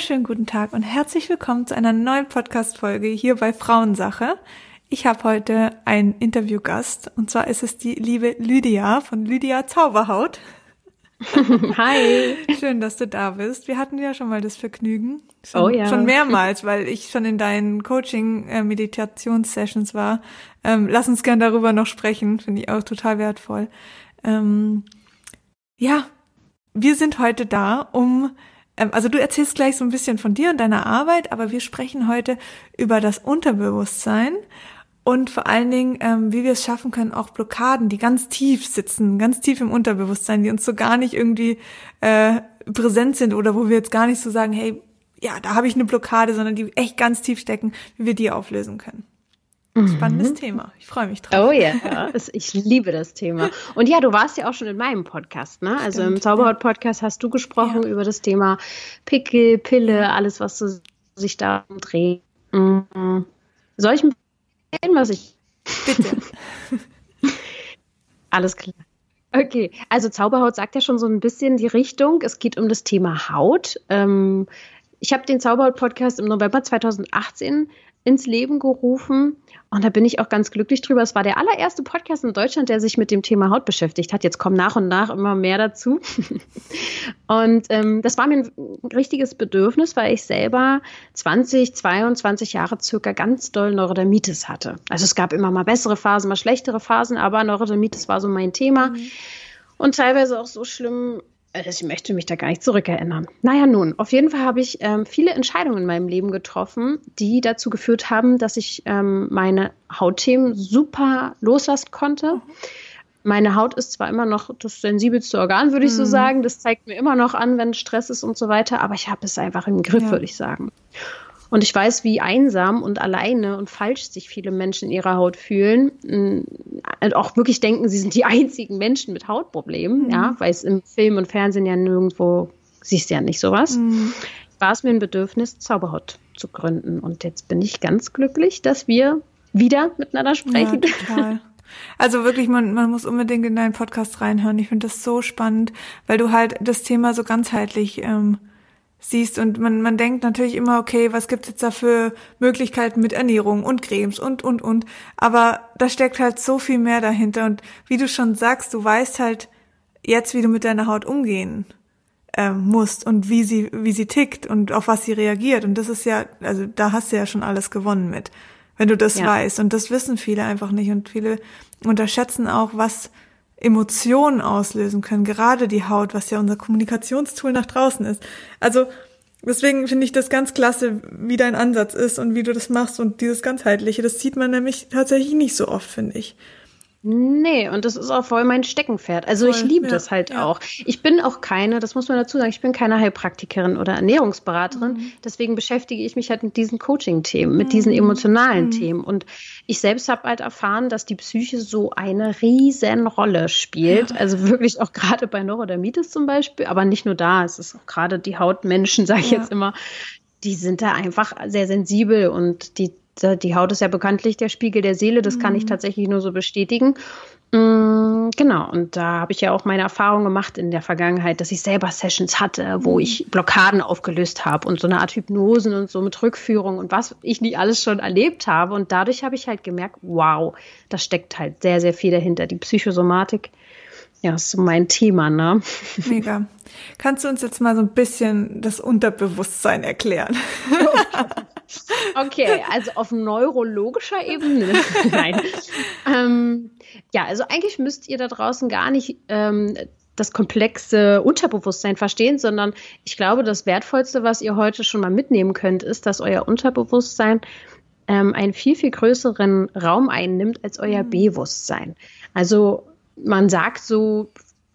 Wunderschönen guten Tag und herzlich willkommen zu einer neuen Podcast-Folge hier bei Frauensache. Ich habe heute einen Interviewgast und zwar ist es die liebe Lydia von Lydia Zauberhaut. Hi. Schön, dass du da bist. Wir hatten ja schon mal das Vergnügen. Schon, oh ja. Schon mehrmals, weil ich schon in deinen Coaching-Meditationssessions war. Ähm, lass uns gern darüber noch sprechen. Finde ich auch total wertvoll. Ähm, ja, wir sind heute da, um also du erzählst gleich so ein bisschen von dir und deiner Arbeit, aber wir sprechen heute über das Unterbewusstsein und vor allen Dingen, ähm, wie wir es schaffen können, auch Blockaden, die ganz tief sitzen, ganz tief im Unterbewusstsein, die uns so gar nicht irgendwie äh, präsent sind oder wo wir jetzt gar nicht so sagen, hey, ja, da habe ich eine Blockade, sondern die echt ganz tief stecken, wie wir die auflösen können. Spannendes mhm. Thema. Ich freue mich drauf. Oh ja, yeah. ich liebe das Thema. Und ja, du warst ja auch schon in meinem Podcast, ne? Also im Zauberhaut-Podcast hast du gesprochen ja. über das Thema Pickel, Pille, alles, was so sich da dreht. Mhm. Soll ich erzählen, was ich. Bitte. alles klar. Okay, also Zauberhaut sagt ja schon so ein bisschen die Richtung. Es geht um das Thema Haut. Ähm, ich habe den Zauberhaut-Podcast im November 2018 ins Leben gerufen. Und da bin ich auch ganz glücklich drüber. Es war der allererste Podcast in Deutschland, der sich mit dem Thema Haut beschäftigt hat. Jetzt kommen nach und nach immer mehr dazu. und ähm, das war mir ein richtiges Bedürfnis, weil ich selber 20, 22 Jahre circa ganz doll Neurodermitis hatte. Also es gab immer mal bessere Phasen, mal schlechtere Phasen, aber Neurodermitis war so mein Thema. Mhm. Und teilweise auch so schlimm, ich möchte mich da gar nicht zurückerinnern. Naja, nun, auf jeden Fall habe ich ähm, viele Entscheidungen in meinem Leben getroffen, die dazu geführt haben, dass ich ähm, meine Hautthemen super loslassen konnte. Mhm. Meine Haut ist zwar immer noch das sensibelste Organ, würde ich mhm. so sagen. Das zeigt mir immer noch an, wenn Stress ist und so weiter, aber ich habe es einfach im Griff, ja. würde ich sagen. Und ich weiß, wie einsam und alleine und falsch sich viele Menschen in ihrer Haut fühlen. Und mm, auch wirklich denken, sie sind die einzigen Menschen mit Hautproblemen, mhm. ja, weil es im Film und Fernsehen ja nirgendwo siehst du ja nicht sowas. Mhm. War es mir ein Bedürfnis, Zauberhaut zu gründen. Und jetzt bin ich ganz glücklich, dass wir wieder miteinander sprechen. Ja, total. Also wirklich, man, man muss unbedingt in deinen Podcast reinhören. Ich finde das so spannend, weil du halt das Thema so ganzheitlich ähm, siehst und man, man denkt natürlich immer, okay, was gibt's jetzt da für Möglichkeiten mit Ernährung und Cremes und, und, und. Aber da steckt halt so viel mehr dahinter und wie du schon sagst, du weißt halt jetzt, wie du mit deiner Haut umgehen äh, musst und wie sie, wie sie tickt und auf was sie reagiert. Und das ist ja, also da hast du ja schon alles gewonnen mit, wenn du das ja. weißt. Und das wissen viele einfach nicht und viele unterschätzen auch, was Emotionen auslösen können, gerade die Haut, was ja unser Kommunikationstool nach draußen ist. Also deswegen finde ich das ganz klasse, wie dein Ansatz ist und wie du das machst und dieses ganzheitliche. Das sieht man nämlich tatsächlich nicht so oft, finde ich. Nee, und das ist auch voll mein Steckenpferd. Also voll, ich liebe ja, das halt ja. auch. Ich bin auch keine, das muss man dazu sagen, ich bin keine Heilpraktikerin oder Ernährungsberaterin. Mhm. Deswegen beschäftige ich mich halt mit diesen Coaching-Themen, mit mhm. diesen emotionalen mhm. Themen. Und ich selbst habe halt erfahren, dass die Psyche so eine riesen Rolle spielt. Ja. Also wirklich auch gerade bei Neurodermitis zum Beispiel, aber nicht nur da. Es ist auch gerade die Hautmenschen, sage ich jetzt immer, die sind da einfach sehr sensibel und die die Haut ist ja bekanntlich der Spiegel der Seele, das mhm. kann ich mhm. tatsächlich nur so bestätigen. Mm, genau, und da habe ich ja auch meine Erfahrung gemacht in der Vergangenheit, dass ich selber Sessions hatte, wo mhm. ich Blockaden aufgelöst habe und so eine Art Hypnosen und so mit Rückführung und was ich nicht alles schon erlebt habe. Und dadurch habe ich halt gemerkt, wow, da steckt halt sehr, sehr viel dahinter. Die Psychosomatik, ja, ist so mein Thema, ne? Mega. Kannst du uns jetzt mal so ein bisschen das Unterbewusstsein erklären? Okay, also auf neurologischer Ebene. Nein. Ähm, ja, also eigentlich müsst ihr da draußen gar nicht ähm, das komplexe Unterbewusstsein verstehen, sondern ich glaube, das Wertvollste, was ihr heute schon mal mitnehmen könnt, ist, dass euer Unterbewusstsein ähm, einen viel, viel größeren Raum einnimmt als euer mhm. Bewusstsein. Also man sagt so,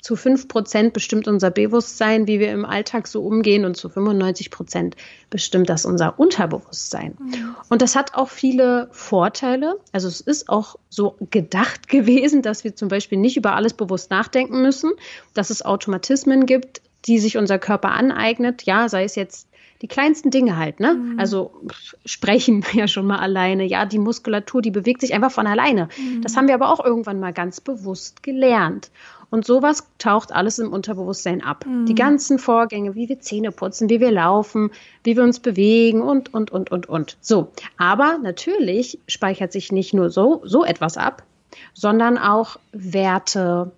zu 5 Prozent bestimmt unser Bewusstsein, wie wir im Alltag so umgehen, und zu 95 Prozent bestimmt das unser Unterbewusstsein. Mhm. Und das hat auch viele Vorteile. Also es ist auch so gedacht gewesen, dass wir zum Beispiel nicht über alles bewusst nachdenken müssen, dass es Automatismen gibt, die sich unser Körper aneignet. Ja, sei es jetzt die kleinsten Dinge halt, ne? Mhm. Also sprechen ja schon mal alleine. Ja, die Muskulatur, die bewegt sich einfach von alleine. Mhm. Das haben wir aber auch irgendwann mal ganz bewusst gelernt. Und sowas taucht alles im Unterbewusstsein ab. Mhm. Die ganzen Vorgänge, wie wir Zähne putzen, wie wir laufen, wie wir uns bewegen und, und, und, und, und. So. Aber natürlich speichert sich nicht nur so, so etwas ab, sondern auch Werte,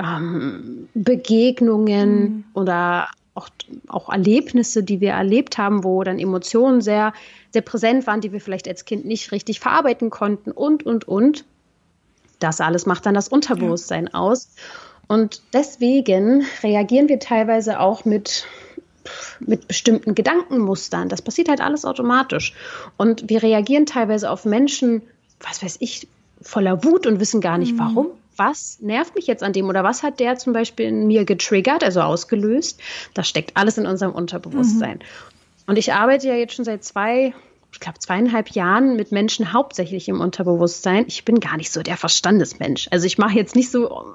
ähm, Begegnungen mhm. oder auch, auch Erlebnisse, die wir erlebt haben, wo dann Emotionen sehr, sehr präsent waren, die wir vielleicht als Kind nicht richtig verarbeiten konnten und, und, und. Das alles macht dann das Unterbewusstsein ja. aus. Und deswegen reagieren wir teilweise auch mit, mit bestimmten Gedankenmustern. Das passiert halt alles automatisch. Und wir reagieren teilweise auf Menschen, was weiß ich, voller Wut und wissen gar nicht, mhm. warum. Was nervt mich jetzt an dem oder was hat der zum Beispiel in mir getriggert, also ausgelöst? Das steckt alles in unserem Unterbewusstsein. Mhm. Und ich arbeite ja jetzt schon seit zwei, ich glaube, zweieinhalb Jahren mit Menschen hauptsächlich im Unterbewusstsein. Ich bin gar nicht so der Verstandesmensch. Also ich mache jetzt nicht so,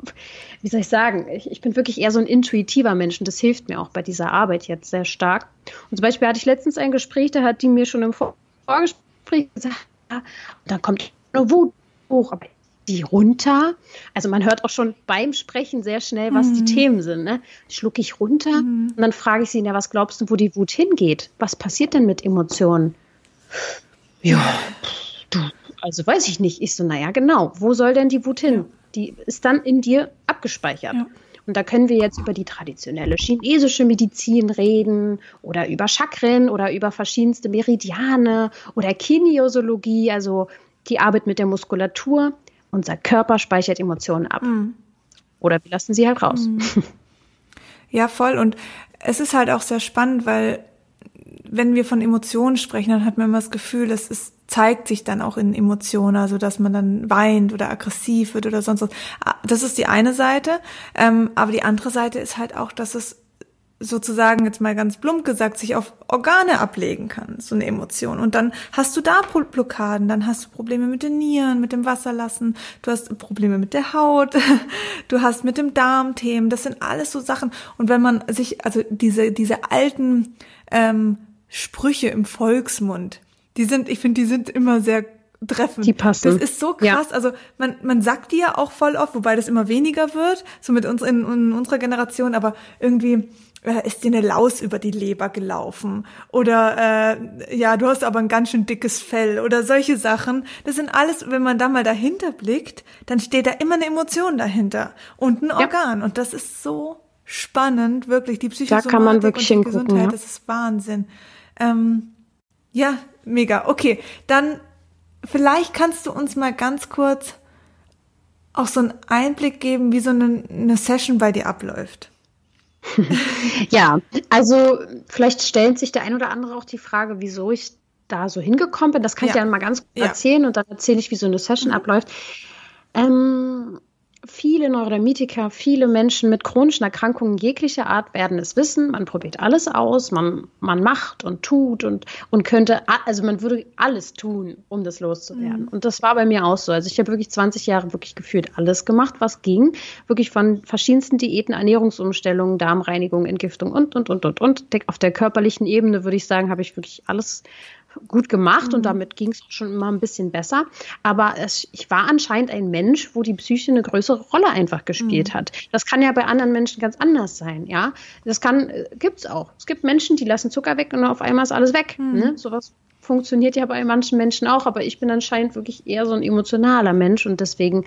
wie soll ich sagen, ich, ich, bin wirklich eher so ein intuitiver Mensch und das hilft mir auch bei dieser Arbeit jetzt sehr stark. Und zum Beispiel hatte ich letztens ein Gespräch, da hat die mir schon im Vorgespräch gesagt, ja, und dann kommt eine Wut hoch, aber die runter. Also man hört auch schon beim Sprechen sehr schnell, was mhm. die Themen sind. Ne? Schlucke ich runter mhm. und dann frage ich sie, ja, was glaubst du, wo die Wut hingeht? Was passiert denn mit Emotionen? Ja, du, also weiß ich nicht. Ich so, naja, genau. Wo soll denn die Wut hin? Ja. Die ist dann in dir abgespeichert. Ja. Und da können wir jetzt über die traditionelle chinesische Medizin reden oder über Chakren oder über verschiedenste Meridiane oder Kinesiologie, also die Arbeit mit der Muskulatur. Unser Körper speichert Emotionen ab. Mhm. Oder wir lassen sie halt raus. Mhm. Ja, voll. Und es ist halt auch sehr spannend, weil wenn wir von Emotionen sprechen, dann hat man immer das Gefühl, es ist, zeigt sich dann auch in Emotionen, also dass man dann weint oder aggressiv wird oder sonst was. Ah, das ist die eine Seite. Ähm, aber die andere Seite ist halt auch, dass es sozusagen jetzt mal ganz plump gesagt sich auf Organe ablegen kann, so eine Emotion. Und dann hast du da Blockaden, dann hast du Probleme mit den Nieren, mit dem Wasserlassen, du hast Probleme mit der Haut, du hast mit dem Darmthemen, das sind alles so Sachen. Und wenn man sich, also diese, diese alten ähm, Sprüche im Volksmund, die sind, ich finde, die sind immer sehr treffend. Die passen. Das ist so krass. Ja. Also man, man sagt die ja auch voll oft, wobei das immer weniger wird, so mit uns in, in unserer Generation, aber irgendwie äh, ist dir eine Laus über die Leber gelaufen oder äh, ja, du hast aber ein ganz schön dickes Fell oder solche Sachen. Das sind alles, wenn man da mal dahinter blickt, dann steht da immer eine Emotion dahinter und ein Organ ja. und das ist so spannend, wirklich die Psychosomatik da kann man wirklich und die Gesundheit, ja. das ist Wahnsinn. Ähm, ja, mega. Okay, dann vielleicht kannst du uns mal ganz kurz auch so einen Einblick geben, wie so eine, eine Session bei dir abläuft. ja, also vielleicht stellt sich der ein oder andere auch die Frage, wieso ich da so hingekommen bin. Das kann ja. ich ja mal ganz kurz erzählen ja. und dann erzähle ich, wie so eine Session mhm. abläuft. Ähm, viele Neurodermitiker, viele Menschen mit chronischen Erkrankungen jeglicher Art werden es wissen. Man probiert alles aus, man, man macht und tut und, und könnte, also man würde alles tun, um das loszuwerden. Mhm. Und das war bei mir auch so. Also ich habe wirklich 20 Jahre wirklich gefühlt alles gemacht, was ging. Wirklich von verschiedensten Diäten, Ernährungsumstellungen, Darmreinigung, Entgiftung und, und, und, und, und. Auf der körperlichen Ebene würde ich sagen, habe ich wirklich alles gut gemacht mhm. und damit ging es schon immer ein bisschen besser. Aber es, ich war anscheinend ein Mensch, wo die Psyche eine größere Rolle einfach gespielt mhm. hat. Das kann ja bei anderen Menschen ganz anders sein, ja. Das kann, äh, gibt's auch. Es gibt Menschen, die lassen Zucker weg und auf einmal ist alles weg. Mhm. Ne? Sowas funktioniert ja bei manchen Menschen auch, aber ich bin anscheinend wirklich eher so ein emotionaler Mensch und deswegen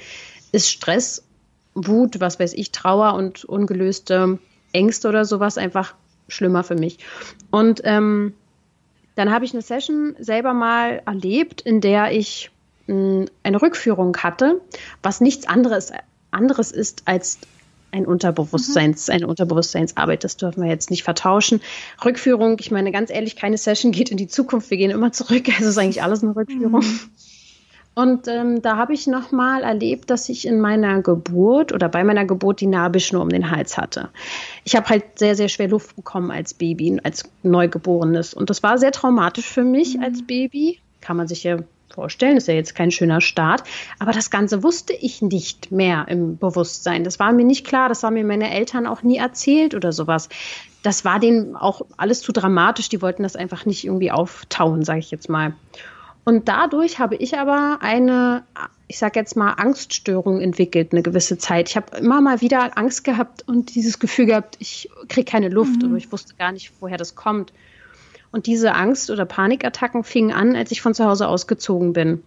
ist Stress, Wut, was weiß ich, Trauer und ungelöste Ängste oder sowas einfach schlimmer für mich. Und ähm, dann habe ich eine Session selber mal erlebt, in der ich mh, hm, eine Rückführung hatte, was nichts anderes, anderes ist als ein Unterbewusstseins, mhm. eine Unterbewusstseinsarbeit. Das dürfen wir jetzt nicht vertauschen. Rückführung, ich meine ganz ehrlich, keine Session geht in die Zukunft. Wir gehen immer zurück. Also ist eigentlich alles eine Rückführung. Mhm. Und ähm, da habe ich nochmal erlebt, dass ich in meiner Geburt oder bei meiner Geburt die Nabelschnur um den Hals hatte. Ich habe halt sehr, sehr schwer Luft bekommen als Baby, als Neugeborenes. Und das war sehr traumatisch für mich mhm. als Baby. Kann man sich ja vorstellen. Ist ja jetzt kein schöner Start. Aber das Ganze wusste ich nicht mehr im Bewusstsein. Das war mir nicht klar. Das haben mir meine Eltern auch nie erzählt oder sowas. Das war denen auch alles zu dramatisch. Die wollten das einfach nicht irgendwie auftauen, sage ich jetzt mal. Und dadurch habe ich aber eine, ich sage jetzt mal, Angststörung entwickelt, eine gewisse Zeit. Ich habe immer mal wieder Angst gehabt und dieses Gefühl gehabt, ich kriege keine Luft mhm. oder ich wusste gar nicht, woher das kommt. Und diese Angst- oder Panikattacken fingen an, als ich von zu Hause ausgezogen bin.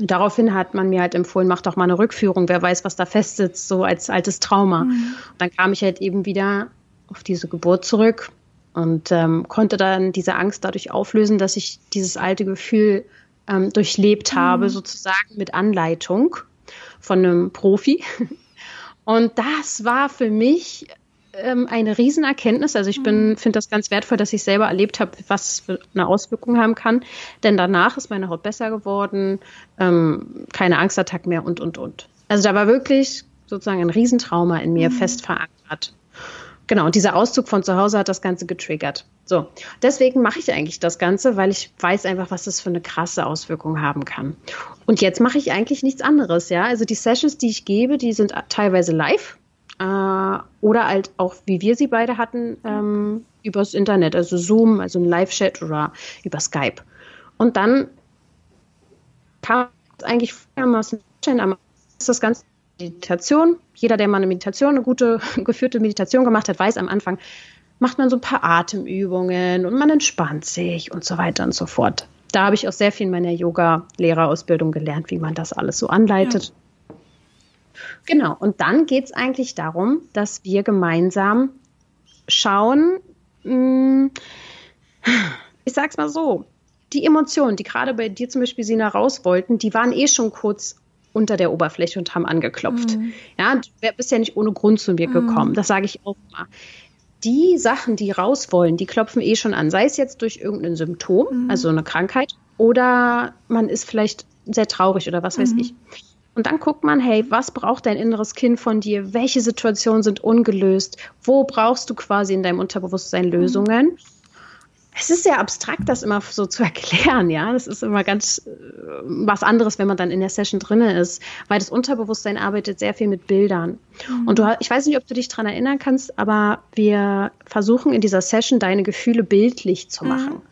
Und daraufhin hat man mir halt empfohlen, mach doch mal eine Rückführung, wer weiß, was da festsitzt, so als altes Trauma. Mhm. Und dann kam ich halt eben wieder auf diese Geburt zurück und ähm, konnte dann diese Angst dadurch auflösen, dass ich dieses alte Gefühl ähm, durchlebt habe, mhm. sozusagen mit Anleitung von einem Profi. Und das war für mich ähm, eine Riesenerkenntnis. Also ich bin mhm. finde das ganz wertvoll, dass ich selber erlebt habe, was für eine Auswirkung haben kann. Denn danach ist meine Haut besser geworden, ähm, keine Angstattacken mehr und und und. Also da war wirklich sozusagen ein Riesentrauma in mir mhm. fest verankert. Genau, und dieser Auszug von zu Hause hat das Ganze getriggert. So, deswegen mache ich eigentlich das Ganze, weil ich weiß einfach, was das für eine krasse Auswirkung haben kann. Und jetzt mache ich eigentlich nichts anderes, ja. Also die Sessions, die ich gebe, die sind teilweise live äh, oder halt auch, wie wir sie beide hatten, ähm, übers Internet, also Zoom, also ein Live-Chat oder über Skype. Und dann kann man eigentlich folgendermaßen ist das Ganze Meditation. Jeder, der mal eine Meditation, eine gute geführte Meditation gemacht hat, weiß am Anfang, macht man so ein paar Atemübungen und man entspannt sich und so weiter und so fort. Da habe ich auch sehr viel in meiner Yoga-Lehrerausbildung gelernt, wie man das alles so anleitet. Ja. Genau, und dann geht es eigentlich darum, dass wir gemeinsam schauen, hm, ich sag's mal so, die Emotionen, die gerade bei dir zum Beispiel Sina raus wollten, die waren eh schon kurz unter der Oberfläche und haben angeklopft. Mhm. Ja, du bist ja nicht ohne Grund zu mir mhm. gekommen. Das sage ich auch mal. Die Sachen, die raus wollen, die klopfen eh schon an. Sei es jetzt durch irgendein Symptom, mhm. also eine Krankheit, oder man ist vielleicht sehr traurig oder was weiß mhm. ich. Und dann guckt man, hey, was braucht dein inneres Kind von dir? Welche Situationen sind ungelöst? Wo brauchst du quasi in deinem Unterbewusstsein Lösungen? Es ist sehr abstrakt, das immer so zu erklären, ja. Das ist immer ganz äh, was anderes, wenn man dann in der Session drinne ist, weil das Unterbewusstsein arbeitet sehr viel mit Bildern. Mhm. Und du, ich weiß nicht, ob du dich daran erinnern kannst, aber wir versuchen in dieser Session deine Gefühle bildlich zu mhm. machen. Mhm.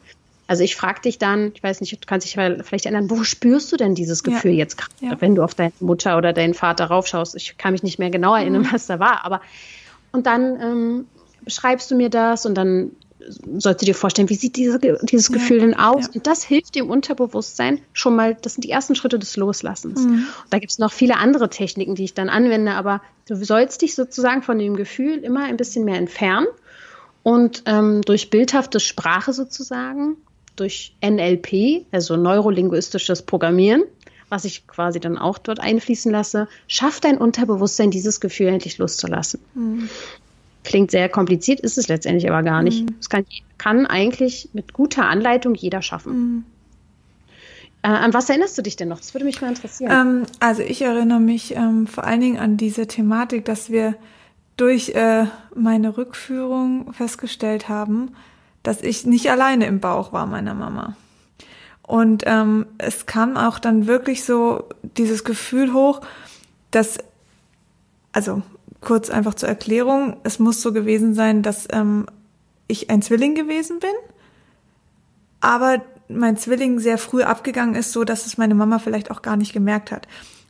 Also ich frage dich dann, ich weiß nicht, du kannst dich vielleicht erinnern, wo spürst du denn dieses Gefühl ja. jetzt gerade, ja. wenn du auf deine Mutter oder deinen Vater raufschaust? Ich kann mich nicht mehr genau erinnern, mhm. was da war, aber und dann ähm, beschreibst du mir das und dann sollst du dir vorstellen, wie sieht diese, dieses ja, Gefühl denn aus? Ja. Und das hilft dem Unterbewusstsein schon mal, das sind die ersten Schritte des Loslassens. Mhm. Da gibt es noch viele andere Techniken, die ich dann anwende, aber du sollst dich sozusagen von dem Gefühl immer ein bisschen mehr entfernen und ähm, durch bildhafte Sprache sozusagen, durch NLP, also neurolinguistisches Programmieren, was ich quasi dann auch dort einfließen lasse, schafft dein Unterbewusstsein dieses Gefühl endlich loszulassen. Mhm. Klingt sehr kompliziert, ist es letztendlich aber gar nicht. Mhm. Das kann, kann, eigentlich mit guter Anleitung jeder schaffen. Mhm. Äh, an was erinnerst du dich denn noch? Das würde mich mal interessieren. Ähm, also ich erinnere mich ähm, vor allen Dingen an diese Thematik, dass wir durch äh, meine Rückführung festgestellt haben, dass ich nicht alleine im Bauch war meiner Mama. Und ähm, es kam auch dann wirklich so dieses Gefühl hoch, dass, also kurz einfach zur Erklärung. Es muss so gewesen sein, dass ähm, ich ein Zwilling gewesen bin, aber mein Zwilling sehr früh abgegangen ist, so dass es meine Mama vielleicht auch gar nicht gemerkt hat.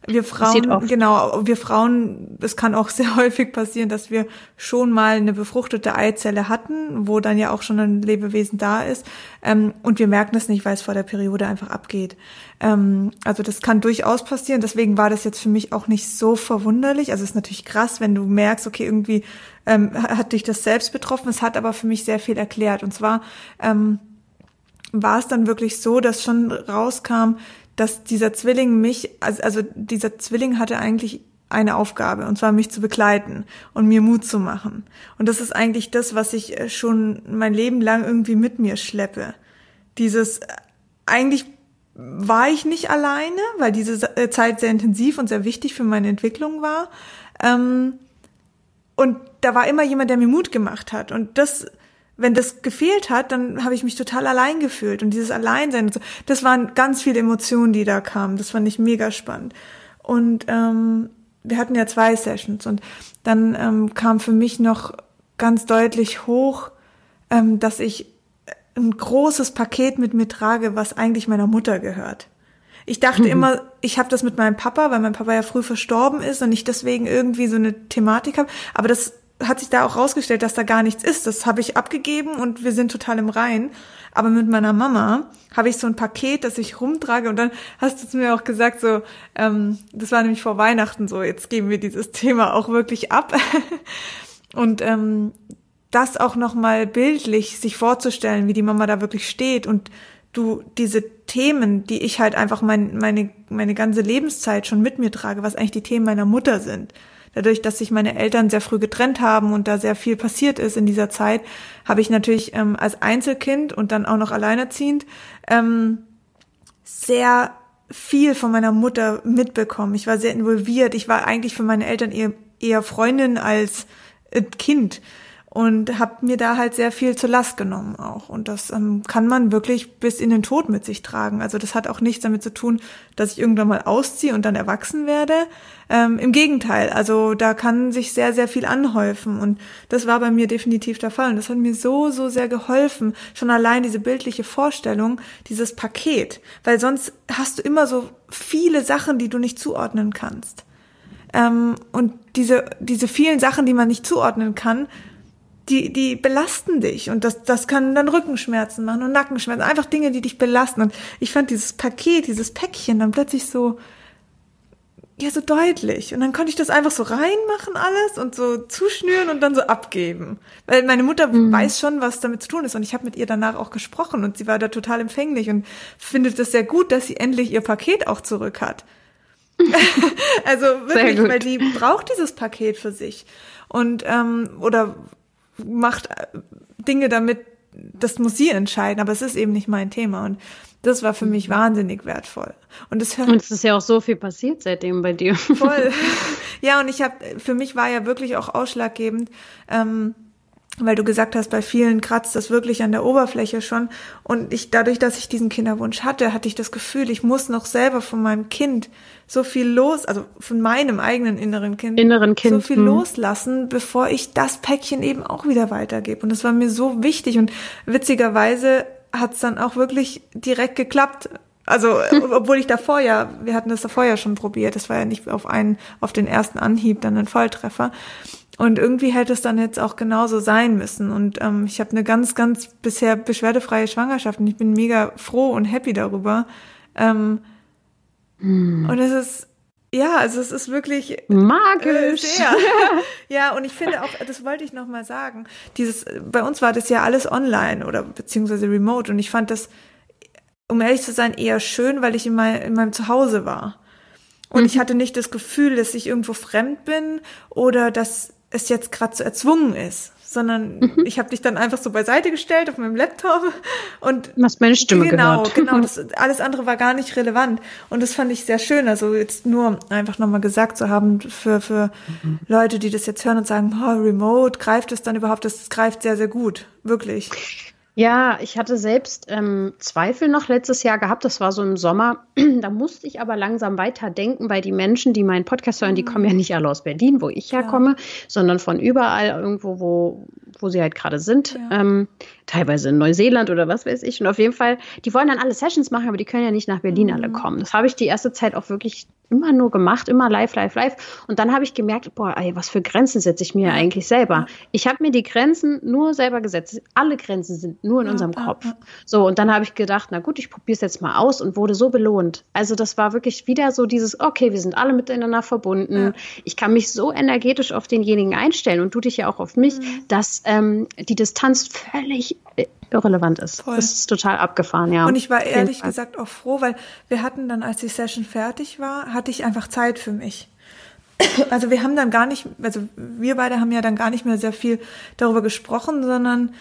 Wir Frauen, genau, wir Frauen, es kann auch sehr häufig passieren, dass wir schon mal eine befruchtete Eizelle hatten, wo dann ja auch schon ein Lebewesen da ist, ähm, und wir merken es nicht, weil es vor der Periode einfach abgeht. Ähm, also das kann durchaus passieren. Deswegen war das jetzt für mich auch nicht so verwunderlich. Also es ist natürlich krass, wenn du merkst, okay, irgendwie ähm, hat dich das selbst betroffen. Es hat aber für mich sehr viel erklärt. Und zwar ähm, war es dann wirklich so, dass schon rauskam, dass dieser Zwilling mich, also, also dieser Zwilling hatte eigentlich eine Aufgabe, und zwar mich zu begleiten und mir Mut zu machen. Und das ist eigentlich das, was ich äh, schon mein Leben lang irgendwie mit mir schleppe. Dieses, äh, eigentlich war ich nicht alleine, weil diese äh, Zeit sehr intensiv und sehr wichtig für meine Entwicklung war. Ähm, und da war immer jemand, der mir Mut gemacht hat. Und das wenn das gefehlt hat, dann habe ich mich total allein gefühlt und dieses Alleinsein, und so, das waren ganz viele Emotionen, die da kamen. Das fand ich mega spannend. Und ähm, wir hatten ja zwei Sessions und dann ähm, kam für mich noch ganz deutlich hoch, ähm, dass ich ein großes Paket mit mir trage, was eigentlich meiner Mutter gehört. Ich dachte mhm. immer, ich habe das mit meinem Papa, weil mein Papa ja früh verstorben ist und ich deswegen irgendwie so eine Thematik habe. Aber das hat sich da auch rausgestellt, dass da gar nichts ist. Das habe ich abgegeben und wir sind total im Rein. Aber mit meiner Mama habe ich so ein Paket, das ich rumtrage und dann hast du zu mir auch gesagt, so, ähm, das war nämlich vor Weihnachten so, jetzt geben wir dieses Thema auch wirklich ab. und ähm, das auch nochmal bildlich sich vorzustellen, wie die Mama da wirklich steht und du diese Themen, die ich halt einfach mein, meine, meine ganze Lebenszeit schon mit mir trage, was eigentlich die Themen meiner Mutter sind. Dadurch, dass sich meine Eltern sehr früh getrennt haben und da sehr viel passiert ist in dieser Zeit, habe ich natürlich ähm, als Einzelkind und dann auch noch alleinerziehend ähm, sehr viel von meiner Mutter mitbekommen. Ich war sehr involviert. Ich war eigentlich für meine Eltern eher, eher Freundin als äh, Kind und habe mir da halt sehr viel zur Last genommen auch. Und das ähm, kann man wirklich bis in den Tod mit sich tragen. Also das hat auch nichts damit zu tun, dass ich irgendwann mal ausziehe und dann erwachsen werde. Ähm, Im Gegenteil, also da kann sich sehr, sehr viel anhäufen. Und das war bei mir definitiv der Fall. Und das hat mir so, so sehr geholfen. Schon allein diese bildliche Vorstellung, dieses Paket. Weil sonst hast du immer so viele Sachen, die du nicht zuordnen kannst. Ähm, und diese, diese vielen Sachen, die man nicht zuordnen kann, die, die belasten dich und das, das kann dann Rückenschmerzen machen und Nackenschmerzen, einfach Dinge, die dich belasten. Und ich fand dieses Paket, dieses Päckchen dann plötzlich so, ja, so deutlich. Und dann konnte ich das einfach so reinmachen alles und so zuschnüren und dann so abgeben. Weil meine Mutter mhm. weiß schon, was damit zu tun ist. Und ich habe mit ihr danach auch gesprochen und sie war da total empfänglich und findet es sehr gut, dass sie endlich ihr Paket auch zurück hat. also wirklich, weil die braucht dieses Paket für sich. Und ähm, oder macht äh, Dinge damit, das muss sie entscheiden, aber es ist eben nicht mein Thema. Und das war für mich mhm. wahnsinnig wertvoll. Und es und es ist ja auch so viel passiert seitdem bei dir. Voll. Ja, und ich habe, für mich war ja wirklich auch ausschlaggebend, ähm, weil du gesagt hast, bei vielen kratzt das wirklich an der Oberfläche schon. Und ich, dadurch, dass ich diesen Kinderwunsch hatte, hatte ich das Gefühl, ich muss noch selber von meinem Kind so viel los, also von meinem eigenen inneren Kind, inneren kind so viel mh. loslassen, bevor ich das Päckchen eben auch wieder weitergebe. Und das war mir so wichtig. Und witzigerweise hat es dann auch wirklich direkt geklappt. Also, obwohl ich davor ja, wir hatten das davor ja schon probiert. Das war ja nicht auf einen, auf den ersten Anhieb dann ein Volltreffer. Und irgendwie hätte es dann jetzt auch genauso sein müssen. Und ähm, ich habe eine ganz, ganz bisher beschwerdefreie Schwangerschaft und ich bin mega froh und happy darüber. Ähm, hm. Und es ist, ja, also es ist wirklich magisch. Äh, sehr. ja, und ich finde auch, das wollte ich noch mal sagen. Dieses, bei uns war das ja alles online oder beziehungsweise remote und ich fand das, um ehrlich zu sein, eher schön, weil ich in, mein, in meinem Zuhause war. Und mhm. ich hatte nicht das Gefühl, dass ich irgendwo fremd bin oder dass es jetzt gerade so erzwungen ist, sondern mhm. ich habe dich dann einfach so beiseite gestellt auf meinem Laptop und hast meine Stimme genau, gehört. Genau, das, alles andere war gar nicht relevant und das fand ich sehr schön. Also jetzt nur einfach nochmal gesagt zu haben für für mhm. Leute, die das jetzt hören und sagen, oh, Remote greift es dann überhaupt? Das greift sehr sehr gut, wirklich. Ja, ich hatte selbst ähm, Zweifel noch letztes Jahr gehabt. Das war so im Sommer. da musste ich aber langsam weiterdenken, weil die Menschen, die meinen Podcast hören, die kommen ja mhm. nicht alle aus Berlin, wo ich herkomme, ja. sondern von überall irgendwo, wo, wo sie halt gerade sind. Ja. Ähm, teilweise in Neuseeland oder was weiß ich. Und auf jeden Fall, die wollen dann alle Sessions machen, aber die können ja nicht nach Berlin mhm. alle kommen. Das habe ich die erste Zeit auch wirklich immer nur gemacht, immer live, live, live. Und dann habe ich gemerkt, boah, ey, was für Grenzen setze ich mir ja. eigentlich selber? Ich habe mir die Grenzen nur selber gesetzt. Alle Grenzen sind nur in ja, unserem Kopf. So, und dann habe ich gedacht, na gut, ich probiere es jetzt mal aus und wurde so belohnt. Also das war wirklich wieder so dieses, okay, wir sind alle miteinander verbunden. Ich kann mich so energetisch auf denjenigen einstellen und du dich ja auch auf mich, mhm. dass ähm, die Distanz völlig irrelevant ist. Voll. Das ist total abgefahren, ja. Und ich war ehrlich gesagt auch froh, weil wir hatten dann, als die Session fertig war, hatte ich einfach Zeit für mich. Also wir haben dann gar nicht, also wir beide haben ja dann gar nicht mehr sehr viel darüber gesprochen, sondern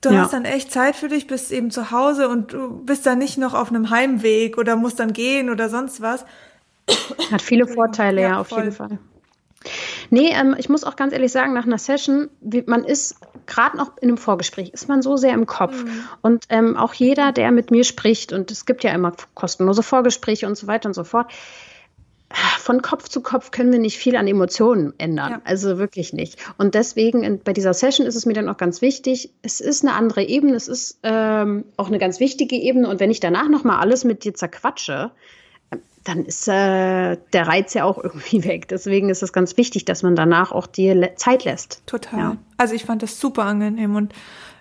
du ja. hast dann echt Zeit für dich, bist eben zu Hause und du bist dann nicht noch auf einem Heimweg oder musst dann gehen oder sonst was. Hat viele Vorteile, ja, ja auf voll. jeden Fall. Nee, ähm, ich muss auch ganz ehrlich sagen, nach einer Session, wie, man ist gerade noch in einem Vorgespräch, ist man so sehr im Kopf. Mhm. Und ähm, auch jeder, der mit mir spricht, und es gibt ja immer kostenlose Vorgespräche und so weiter und so fort, von Kopf zu Kopf können wir nicht viel an Emotionen ändern. Ja. Also wirklich nicht. Und deswegen bei dieser Session ist es mir dann auch ganz wichtig, es ist eine andere Ebene, es ist ähm, auch eine ganz wichtige Ebene. Und wenn ich danach nochmal alles mit dir zerquatsche, dann ist äh, der Reiz ja auch irgendwie weg. Deswegen ist es ganz wichtig, dass man danach auch dir Zeit lässt. Total. Ja. Also ich fand das super angenehm und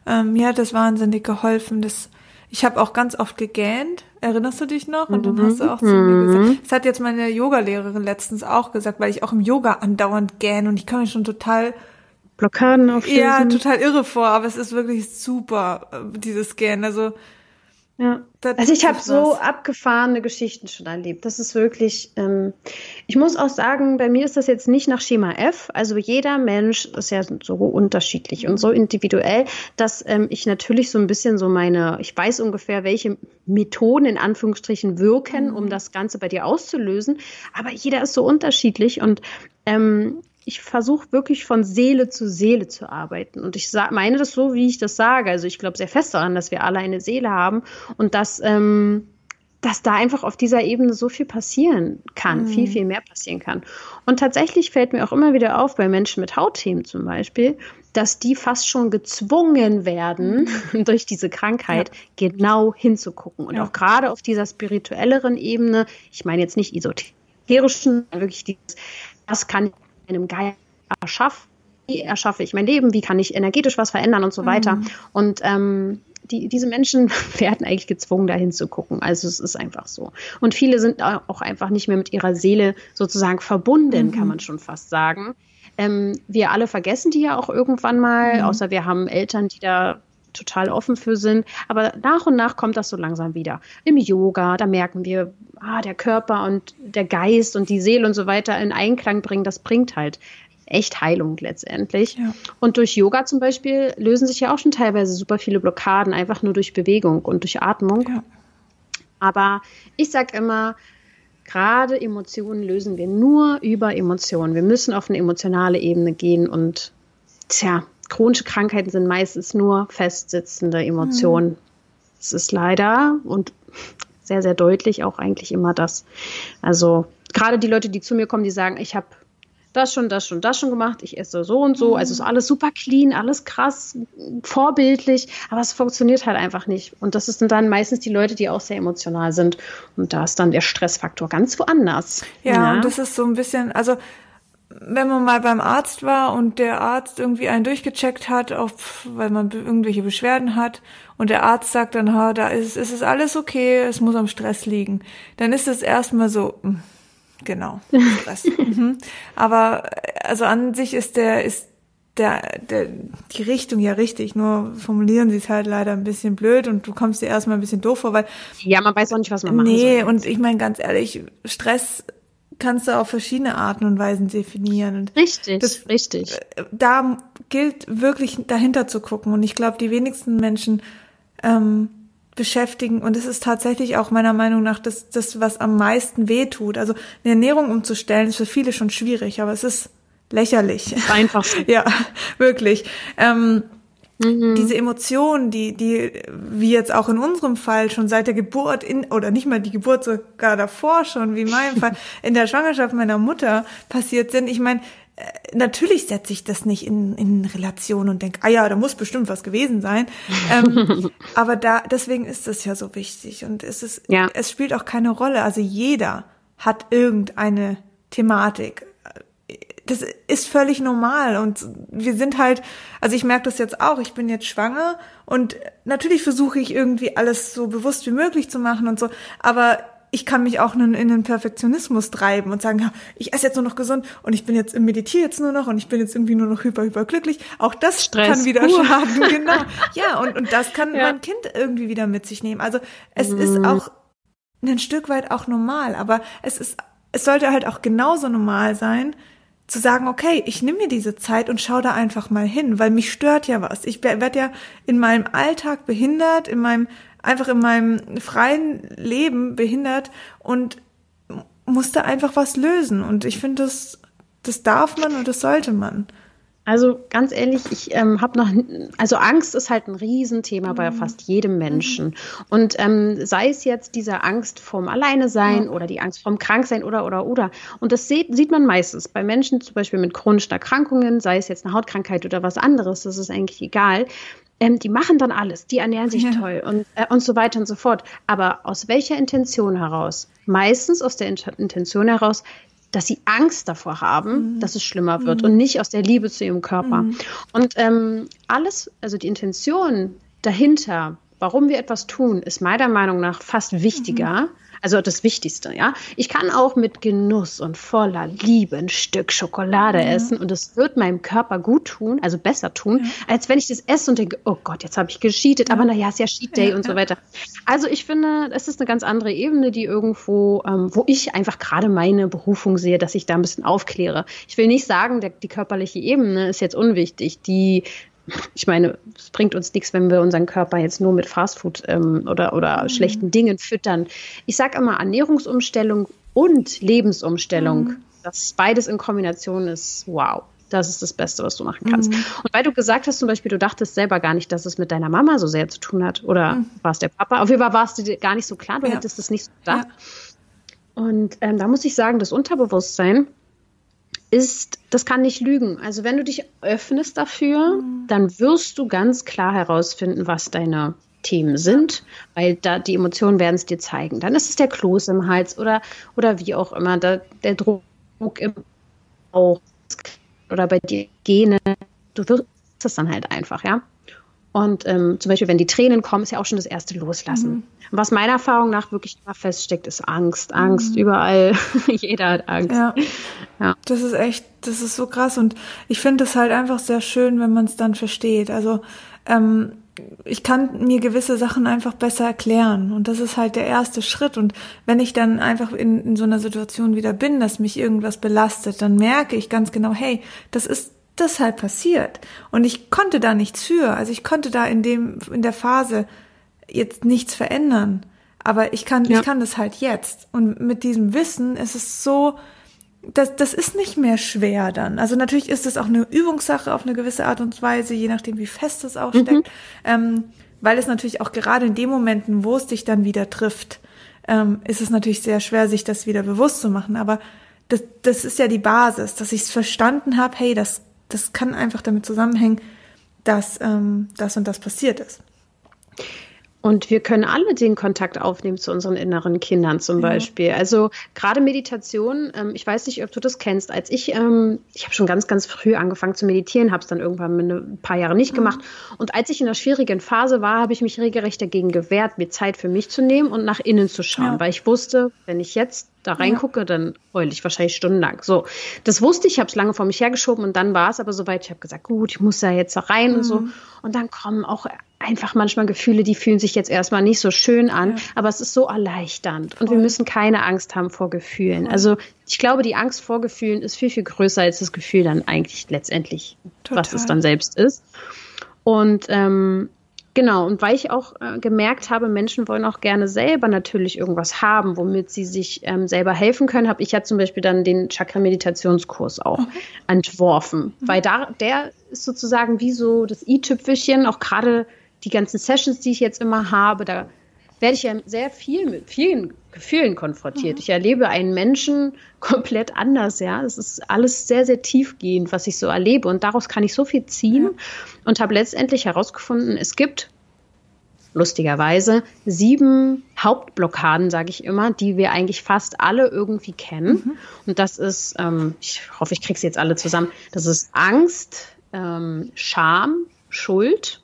ähm, mir hat das wahnsinnig geholfen. Das, ich habe auch ganz oft gegähnt. Erinnerst du dich noch? Und mhm. dann hast du auch zu mir gesagt. Mhm. Das hat jetzt meine Yogalehrerin letztens auch gesagt, weil ich auch im Yoga andauernd gähne und ich kann mich schon total Blockaden auflösen. Ja, total irre vor, aber es ist wirklich super, äh, dieses Gähnen. Also ja. also ich habe so abgefahrene Geschichten schon erlebt. Das ist wirklich, ähm, ich muss auch sagen, bei mir ist das jetzt nicht nach Schema F. Also jeder Mensch ist ja so unterschiedlich und so individuell, dass ähm, ich natürlich so ein bisschen so meine, ich weiß ungefähr, welche Methoden in Anführungsstrichen wirken, um mhm. das Ganze bei dir auszulösen. Aber jeder ist so unterschiedlich und ähm, ich versuche wirklich von Seele zu Seele zu arbeiten. Und ich meine das so, wie ich das sage. Also ich glaube sehr fest daran, dass wir alle eine Seele haben und dass, ähm, dass da einfach auf dieser Ebene so viel passieren kann, mhm. viel, viel mehr passieren kann. Und tatsächlich fällt mir auch immer wieder auf, bei Menschen mit Hautthemen zum Beispiel, dass die fast schon gezwungen werden, mhm. durch diese Krankheit ja. genau hinzugucken. Und ja. auch gerade auf dieser spirituelleren Ebene, ich meine jetzt nicht esoterischen, wirklich dieses, was kann ich einem Geist erschaffe, wie erschaffe ich mein Leben, wie kann ich energetisch was verändern und so weiter. Mhm. Und ähm, die, diese Menschen werden eigentlich gezwungen, dahin zu gucken. Also es ist einfach so. Und viele sind auch einfach nicht mehr mit ihrer Seele sozusagen verbunden, mhm. kann man schon fast sagen. Ähm, wir alle vergessen die ja auch irgendwann mal, mhm. außer wir haben Eltern, die da total offen für sind. Aber nach und nach kommt das so langsam wieder. Im Yoga, da merken wir, ah, der Körper und der Geist und die Seele und so weiter in Einklang bringen, das bringt halt echt Heilung letztendlich. Ja. Und durch Yoga zum Beispiel lösen sich ja auch schon teilweise super viele Blockaden, einfach nur durch Bewegung und durch Atmung. Ja. Aber ich sage immer, gerade Emotionen lösen wir nur über Emotionen. Wir müssen auf eine emotionale Ebene gehen und tja, chronische Krankheiten sind meistens nur festsitzende Emotionen. Mhm. Es ist leider und sehr, sehr deutlich auch eigentlich immer das. Also gerade die Leute, die zu mir kommen, die sagen, ich habe das schon, das schon, das schon gemacht, ich esse so und so, mhm. also ist alles super clean, alles krass, vorbildlich, aber es funktioniert halt einfach nicht. Und das sind dann meistens die Leute, die auch sehr emotional sind. Und da ist dann der Stressfaktor ganz woanders. Ja, ja. und das ist so ein bisschen, also wenn man mal beim Arzt war und der Arzt irgendwie einen durchgecheckt hat, auf, weil man irgendwelche Beschwerden hat und der Arzt sagt dann, ha, da ist, ist es alles okay, es muss am Stress liegen, dann ist es erstmal so, hm, genau, Stress. mhm. Aber also an sich ist der, ist der, der, die Richtung ja richtig, nur formulieren sie es halt leider ein bisschen blöd und du kommst dir erstmal ein bisschen doof vor, weil. Ja, man weiß auch nicht, was man machen nee, soll. Nee, und ich meine ganz ehrlich, Stress kannst du auf verschiedene Arten und Weisen definieren. Und richtig, das, richtig. Äh, da gilt wirklich dahinter zu gucken. Und ich glaube, die wenigsten Menschen ähm, beschäftigen, und es ist tatsächlich auch meiner Meinung nach das, das, was am meisten wehtut. Also eine Ernährung umzustellen, ist für viele schon schwierig, aber es ist lächerlich. Einfach ja, wirklich. Ähm, Mhm. Diese Emotionen, die, die, wie jetzt auch in unserem Fall schon seit der Geburt in, oder nicht mal die Geburt, sogar davor schon, wie in meinem Fall, in der Schwangerschaft meiner Mutter passiert sind. Ich meine, äh, natürlich setze ich das nicht in, in Relation und denke, ah ja, da muss bestimmt was gewesen sein. ähm, aber da, deswegen ist es ja so wichtig und es ist, ja. es spielt auch keine Rolle. Also jeder hat irgendeine Thematik, das ist völlig normal und wir sind halt, also ich merke das jetzt auch, ich bin jetzt schwanger und natürlich versuche ich irgendwie alles so bewusst wie möglich zu machen und so, aber ich kann mich auch in, den Perfektionismus treiben und sagen, ja, ich esse jetzt nur noch gesund und ich bin jetzt meditiere jetzt nur noch und ich bin jetzt irgendwie nur noch hyper hyper glücklich. Auch das Stress kann wieder pur. schaden, genau. Ja, und und das kann ja. mein Kind irgendwie wieder mit sich nehmen. Also es mhm. ist auch ein Stück weit auch normal, aber es ist es sollte halt auch genauso normal sein, zu sagen, okay, ich nehme mir diese Zeit und schaue da einfach mal hin, weil mich stört ja was. Ich werde ja in meinem Alltag behindert, in meinem, einfach in meinem freien Leben behindert und musste einfach was lösen. Und ich finde das das darf man und das sollte man. Also ganz ehrlich, ich ähm, habe noch, also Angst ist halt ein Riesenthema mhm. bei fast jedem Menschen. Mhm. Und ähm, sei es jetzt diese Angst vorm Alleine sein ja. oder die Angst vorm Kranksein oder oder oder. Und das sieht, sieht man meistens bei Menschen zum Beispiel mit chronischen Erkrankungen, sei es jetzt eine Hautkrankheit oder was anderes, das ist eigentlich egal. Ähm, die machen dann alles, die ernähren sich ja. toll und, äh, und so weiter und so fort. Aber aus welcher Intention heraus? Meistens aus der Intention heraus, dass sie Angst davor haben, mhm. dass es schlimmer wird mhm. und nicht aus der Liebe zu ihrem Körper. Mhm. Und ähm, alles, also die Intention dahinter, warum wir etwas tun, ist meiner Meinung nach fast wichtiger also das Wichtigste, ja. Ich kann auch mit Genuss und voller Liebe ein Stück Schokolade ja. essen und es wird meinem Körper gut tun, also besser tun, ja. als wenn ich das esse und denke, oh Gott, jetzt habe ich gescheatet, ja. aber naja, ist ja Cheat Day und so weiter. Also ich finde, es ist eine ganz andere Ebene, die irgendwo, ähm, wo ich einfach gerade meine Berufung sehe, dass ich da ein bisschen aufkläre. Ich will nicht sagen, der, die körperliche Ebene ist jetzt unwichtig. Die ich meine, es bringt uns nichts, wenn wir unseren Körper jetzt nur mit Fastfood ähm, oder, oder mhm. schlechten Dingen füttern. Ich sage immer, Ernährungsumstellung und Lebensumstellung, mhm. das beides in Kombination ist wow. Das ist das Beste, was du machen kannst. Mhm. Und weil du gesagt hast, zum Beispiel, du dachtest selber gar nicht, dass es mit deiner Mama so sehr zu tun hat. Oder mhm. war es der Papa? Auf jeden Fall war es dir gar nicht so klar, du ja. hättest es nicht so gedacht. Ja. Und ähm, da muss ich sagen, das Unterbewusstsein, ist, das kann nicht lügen. Also wenn du dich öffnest dafür, mhm. dann wirst du ganz klar herausfinden, was deine Themen sind, weil da die Emotionen werden es dir zeigen. Dann ist es der Kloß im Hals oder, oder wie auch immer, da, der Druck im Bauch oder bei dir Gene. Du wirst das dann halt einfach, ja. Und ähm, zum Beispiel, wenn die Tränen kommen, ist ja auch schon das erste Loslassen. Mhm. Und was meiner Erfahrung nach wirklich immer feststeckt, ist Angst. Angst mhm. überall. Jeder hat Angst. Ja. ja. Das ist echt, das ist so krass. Und ich finde es halt einfach sehr schön, wenn man es dann versteht. Also ähm, ich kann mir gewisse Sachen einfach besser erklären. Und das ist halt der erste Schritt. Und wenn ich dann einfach in, in so einer Situation wieder bin, dass mich irgendwas belastet, dann merke ich ganz genau, hey, das ist deshalb passiert. Und ich konnte da nichts für. Also ich konnte da in dem, in der Phase jetzt nichts verändern. Aber ich kann, ja. ich kann das halt jetzt. Und mit diesem Wissen ist es so, das, das ist nicht mehr schwer dann. Also natürlich ist es auch eine Übungssache auf eine gewisse Art und Weise, je nachdem, wie fest es auch steckt. Mhm. Ähm, weil es natürlich auch gerade in den Momenten, wo es dich dann wieder trifft, ähm, ist es natürlich sehr schwer, sich das wieder bewusst zu machen. Aber das, das ist ja die Basis, dass ich es verstanden habe, hey, das das kann einfach damit zusammenhängen, dass ähm, das und das passiert ist. Und wir können alle den Kontakt aufnehmen zu unseren inneren Kindern zum ja. Beispiel. Also gerade Meditation, ähm, ich weiß nicht, ob du das kennst. Als ich, ähm, ich habe schon ganz, ganz früh angefangen zu meditieren, habe es dann irgendwann ein paar Jahre nicht mhm. gemacht. Und als ich in einer schwierigen Phase war, habe ich mich regelrecht dagegen gewehrt, mir Zeit für mich zu nehmen und nach innen zu schauen, ja. weil ich wusste, wenn ich jetzt da reingucke, ja. dann heule ich wahrscheinlich stundenlang. So, das wusste ich, ich habe es lange vor mich hergeschoben und dann war es aber soweit, ich habe gesagt, gut, ich muss da jetzt rein mhm. und so. Mhm. Und dann kommen auch einfach manchmal Gefühle, die fühlen sich jetzt erstmal nicht so schön an, ja. aber es ist so erleichternd. Voll. Und wir müssen keine Angst haben vor Gefühlen. Voll. Also ich glaube, die Angst vor Gefühlen ist viel, viel größer als das Gefühl dann eigentlich letztendlich, Total. was es dann selbst ist. Und ähm, Genau, und weil ich auch äh, gemerkt habe, Menschen wollen auch gerne selber natürlich irgendwas haben, womit sie sich ähm, selber helfen können, habe ich ja zum Beispiel dann den Chakra-Meditationskurs auch okay. entworfen. Mhm. Weil da, der ist sozusagen wie so das i-Tüpfelchen, auch gerade die ganzen Sessions, die ich jetzt immer habe, da werde ich ja sehr viel mit vielen Gefühlen konfrontiert. Mhm. Ich erlebe einen Menschen komplett anders, ja. Es ist alles sehr, sehr tiefgehend, was ich so erlebe. Und daraus kann ich so viel ziehen mhm. und habe letztendlich herausgefunden, es gibt lustigerweise sieben Hauptblockaden, sage ich immer, die wir eigentlich fast alle irgendwie kennen. Mhm. Und das ist, ähm, ich hoffe, ich kriege sie jetzt alle zusammen. Das ist Angst, ähm, Scham, Schuld,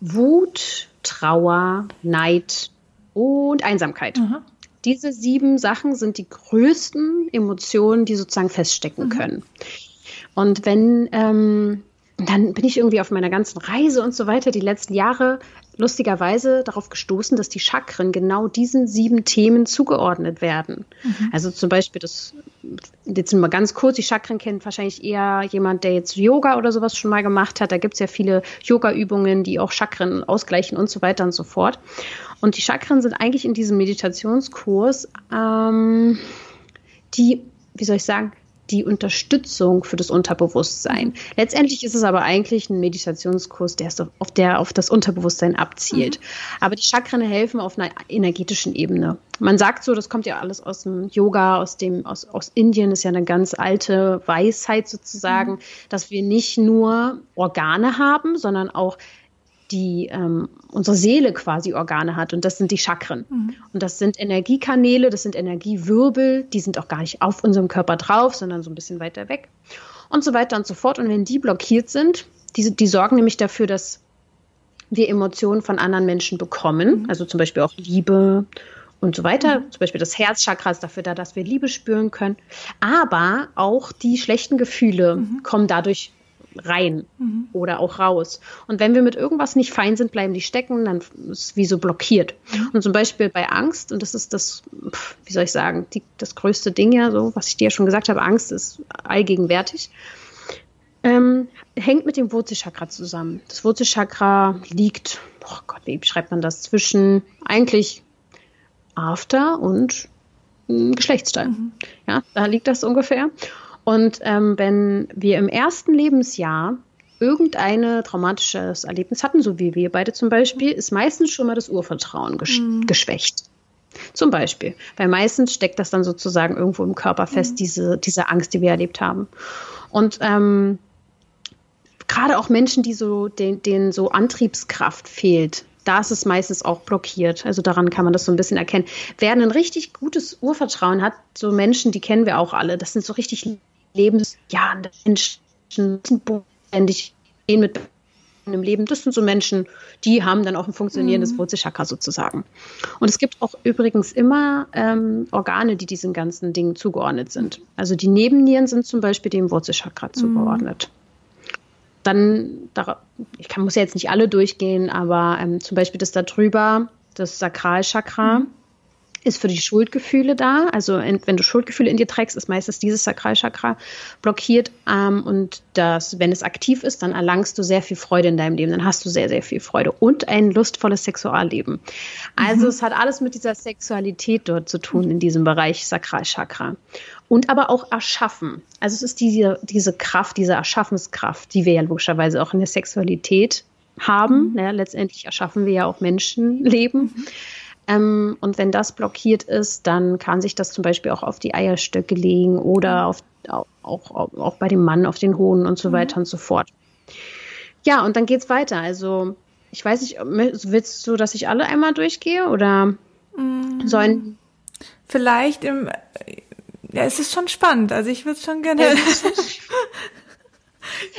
Wut, Trauer, Neid und Einsamkeit. Mhm. Diese sieben Sachen sind die größten Emotionen, die sozusagen feststecken mhm. können. Und wenn ähm, dann bin ich irgendwie auf meiner ganzen Reise und so weiter die letzten Jahre lustigerweise darauf gestoßen, dass die Chakren genau diesen sieben Themen zugeordnet werden. Mhm. Also zum Beispiel das, jetzt mal ganz kurz, die Chakren kennt wahrscheinlich eher jemand, der jetzt Yoga oder sowas schon mal gemacht hat. Da gibt es ja viele Yoga-Übungen, die auch Chakren ausgleichen und so weiter und so fort. Und die Chakren sind eigentlich in diesem Meditationskurs ähm, die, wie soll ich sagen, die Unterstützung für das Unterbewusstsein. Letztendlich ist es aber eigentlich ein Meditationskurs, der, auf, der auf das Unterbewusstsein abzielt. Mhm. Aber die Chakren helfen auf einer energetischen Ebene. Man sagt so, das kommt ja alles aus dem Yoga, aus dem, aus, aus Indien, ist ja eine ganz alte Weisheit sozusagen, mhm. dass wir nicht nur Organe haben, sondern auch die ähm, unsere Seele quasi Organe hat und das sind die Chakren. Mhm. Und das sind Energiekanäle, das sind Energiewirbel, die sind auch gar nicht auf unserem Körper drauf, sondern so ein bisschen weiter weg und so weiter und so fort. Und wenn die blockiert sind, die, die sorgen nämlich dafür, dass wir Emotionen von anderen Menschen bekommen, mhm. also zum Beispiel auch Liebe und so weiter. Mhm. Zum Beispiel das Herzchakra ist dafür da, dass wir Liebe spüren können. Aber auch die schlechten Gefühle mhm. kommen dadurch rein mhm. oder auch raus. Und wenn wir mit irgendwas nicht fein sind, bleiben die stecken, dann ist es wie so blockiert. Mhm. Und zum Beispiel bei Angst, und das ist das, wie soll ich sagen, die, das größte Ding ja, so, was ich dir ja schon gesagt habe, Angst ist allgegenwärtig, ähm, hängt mit dem Wurzelchakra zusammen. Das Wurzelchakra liegt, oh Gott, wie schreibt man das, zwischen eigentlich After und Geschlechtsteil. Mhm. Ja, da liegt das ungefähr. Und ähm, wenn wir im ersten Lebensjahr irgendein traumatisches Erlebnis hatten, so wie wir beide zum Beispiel, ist meistens schon mal das Urvertrauen gesch mhm. geschwächt. Zum Beispiel. Weil meistens steckt das dann sozusagen irgendwo im Körper fest, mhm. diese, diese Angst, die wir erlebt haben. Und ähm, gerade auch Menschen, die so, denen, denen so Antriebskraft fehlt, da ist es meistens auch blockiert. Also daran kann man das so ein bisschen erkennen. Wer ein richtig gutes Urvertrauen hat, so Menschen, die kennen wir auch alle, das sind so richtig lebensjahende Menschen, ständig gehen mit im Leben. Das sind so Menschen, die haben dann auch ein funktionierendes mhm. Wurzelchakra sozusagen. Und es gibt auch übrigens immer ähm, Organe, die diesen ganzen Dingen zugeordnet sind. Also die Nebennieren sind zum Beispiel dem Wurzelchakra mhm. zugeordnet. Dann, da, ich kann, muss ja jetzt nicht alle durchgehen, aber ähm, zum Beispiel das da drüber, das Sakralchakra. Mhm ist für die Schuldgefühle da. Also wenn du Schuldgefühle in dir trägst, ist meistens dieses Sakralchakra blockiert. Ähm, und das, wenn es aktiv ist, dann erlangst du sehr viel Freude in deinem Leben. Dann hast du sehr, sehr viel Freude und ein lustvolles Sexualleben. Also mhm. es hat alles mit dieser Sexualität dort zu tun in diesem Bereich Sakralchakra. Und aber auch erschaffen. Also es ist diese, diese Kraft, diese Erschaffenskraft, die wir ja logischerweise auch in der Sexualität haben. Mhm. Ja, letztendlich erschaffen wir ja auch Menschenleben. Mhm. Ähm, und wenn das blockiert ist, dann kann sich das zum Beispiel auch auf die Eierstöcke legen oder auf, auch, auch, auch bei dem Mann auf den Hoden und so mhm. weiter und so fort. Ja, und dann geht es weiter. Also, ich weiß nicht, willst du, dass ich alle einmal durchgehe oder mhm. sollen. Vielleicht im. Ja, es ist schon spannend. Also, ich würde es schon gerne.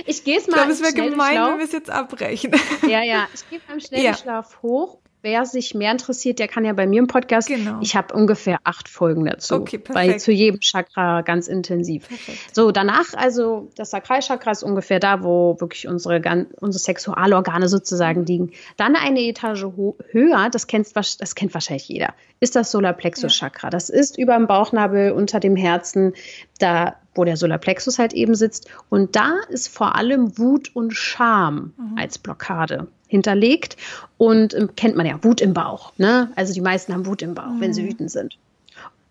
ich gehe es mal. Ich glaube, es wäre gemein, wenn wir es jetzt abbrechen. Ja, ja. Ich gehe beim Schnellschlaf ja. hoch wer sich mehr interessiert, der kann ja bei mir im Podcast. Genau. Ich habe ungefähr acht Folgen dazu. Okay, perfekt. Bei zu jedem Chakra ganz intensiv. Perfekt. So, danach, also das Sakralchakra ist ungefähr da, wo wirklich unsere, unsere Sexualorgane sozusagen liegen. Dann eine Etage höher, das, kennst, das kennt wahrscheinlich jeder, ist das Solarplexus-Chakra. Ja. Das ist über dem Bauchnabel, unter dem Herzen, da wo der Solarplexus halt eben sitzt. Und da ist vor allem Wut und Scham mhm. als Blockade hinterlegt. Und ähm, kennt man ja, Wut im Bauch. Ne? Also die meisten haben Wut im Bauch, mhm. wenn sie mhm. wütend sind.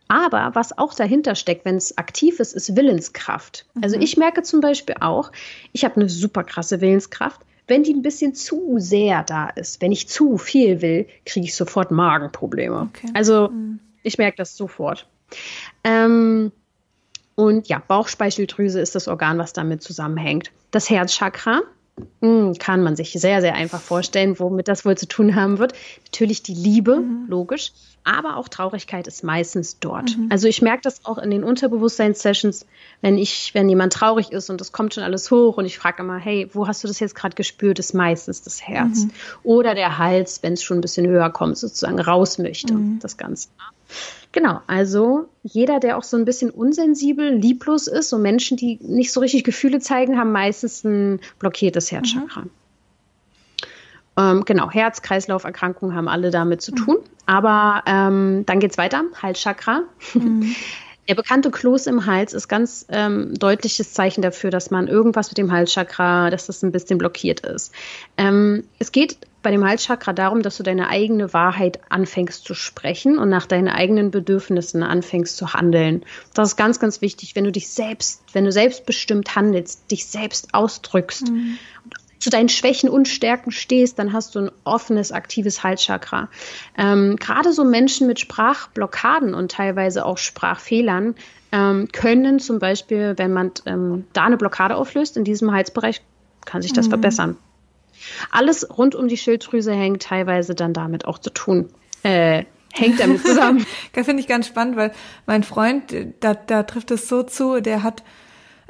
Aber was auch dahinter steckt, wenn es aktiv ist, ist Willenskraft. Also mhm. Also ich merke zum Beispiel auch, ich habe eine super krasse Willenskraft. Wenn die ein bisschen zu sehr da ist, wenn ich zu viel will, kriege ich sofort Magenprobleme. Okay. Also mhm. ich merke das sofort. Ähm, und ja, Bauchspeicheldrüse ist das Organ, was damit zusammenhängt. Das Herzchakra kann man sich sehr, sehr einfach vorstellen, womit das wohl zu tun haben wird. Natürlich die Liebe, mhm. logisch, aber auch Traurigkeit ist meistens dort. Mhm. Also ich merke das auch in den Unterbewusstseinssessions, wenn ich, wenn jemand traurig ist und es kommt schon alles hoch und ich frage immer, hey, wo hast du das jetzt gerade gespürt? Ist meistens das Herz mhm. oder der Hals, wenn es schon ein bisschen höher kommt, sozusagen raus möchte, mhm. das Ganze. Genau, also jeder, der auch so ein bisschen unsensibel, lieblos ist, so Menschen, die nicht so richtig Gefühle zeigen, haben meistens ein blockiertes Herzchakra. Mhm. Ähm, genau, Herz-Kreislauf-Erkrankungen haben alle damit zu tun. Mhm. Aber ähm, dann geht es weiter, Halschakra. Mhm. Der bekannte Kloß im Hals ist ganz ähm, deutliches Zeichen dafür, dass man irgendwas mit dem Halschakra, dass das ein bisschen blockiert ist. Ähm, es geht bei dem Halschakra darum, dass du deine eigene Wahrheit anfängst zu sprechen und nach deinen eigenen Bedürfnissen anfängst zu handeln. Das ist ganz, ganz wichtig, wenn du dich selbst, wenn du selbstbestimmt handelst, dich selbst ausdrückst, mhm. Zu deinen Schwächen und Stärken stehst, dann hast du ein offenes, aktives Halschakra. Ähm, Gerade so Menschen mit Sprachblockaden und teilweise auch Sprachfehlern ähm, können zum Beispiel, wenn man ähm, da eine Blockade auflöst, in diesem Halsbereich, kann sich das mhm. verbessern. Alles rund um die Schilddrüse hängt teilweise dann damit auch zu tun. Äh, hängt damit zusammen. das finde ich ganz spannend, weil mein Freund, da, da trifft es so zu, der hat,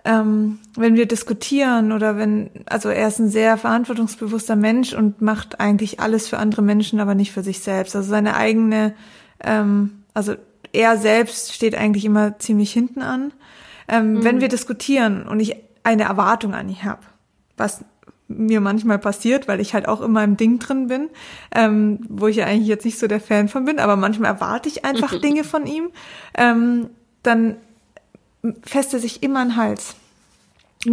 ähm, wenn wir diskutieren oder wenn, also er ist ein sehr verantwortungsbewusster Mensch und macht eigentlich alles für andere Menschen, aber nicht für sich selbst. Also seine eigene, ähm, also er selbst steht eigentlich immer ziemlich hinten an. Ähm, mhm. Wenn wir diskutieren und ich eine Erwartung an ihn habe, was mir manchmal passiert, weil ich halt auch immer im Ding drin bin, ähm, wo ich ja eigentlich jetzt nicht so der Fan von bin, aber manchmal erwarte ich einfach Dinge von ihm, ähm, dann fässt er sich immer an den Hals.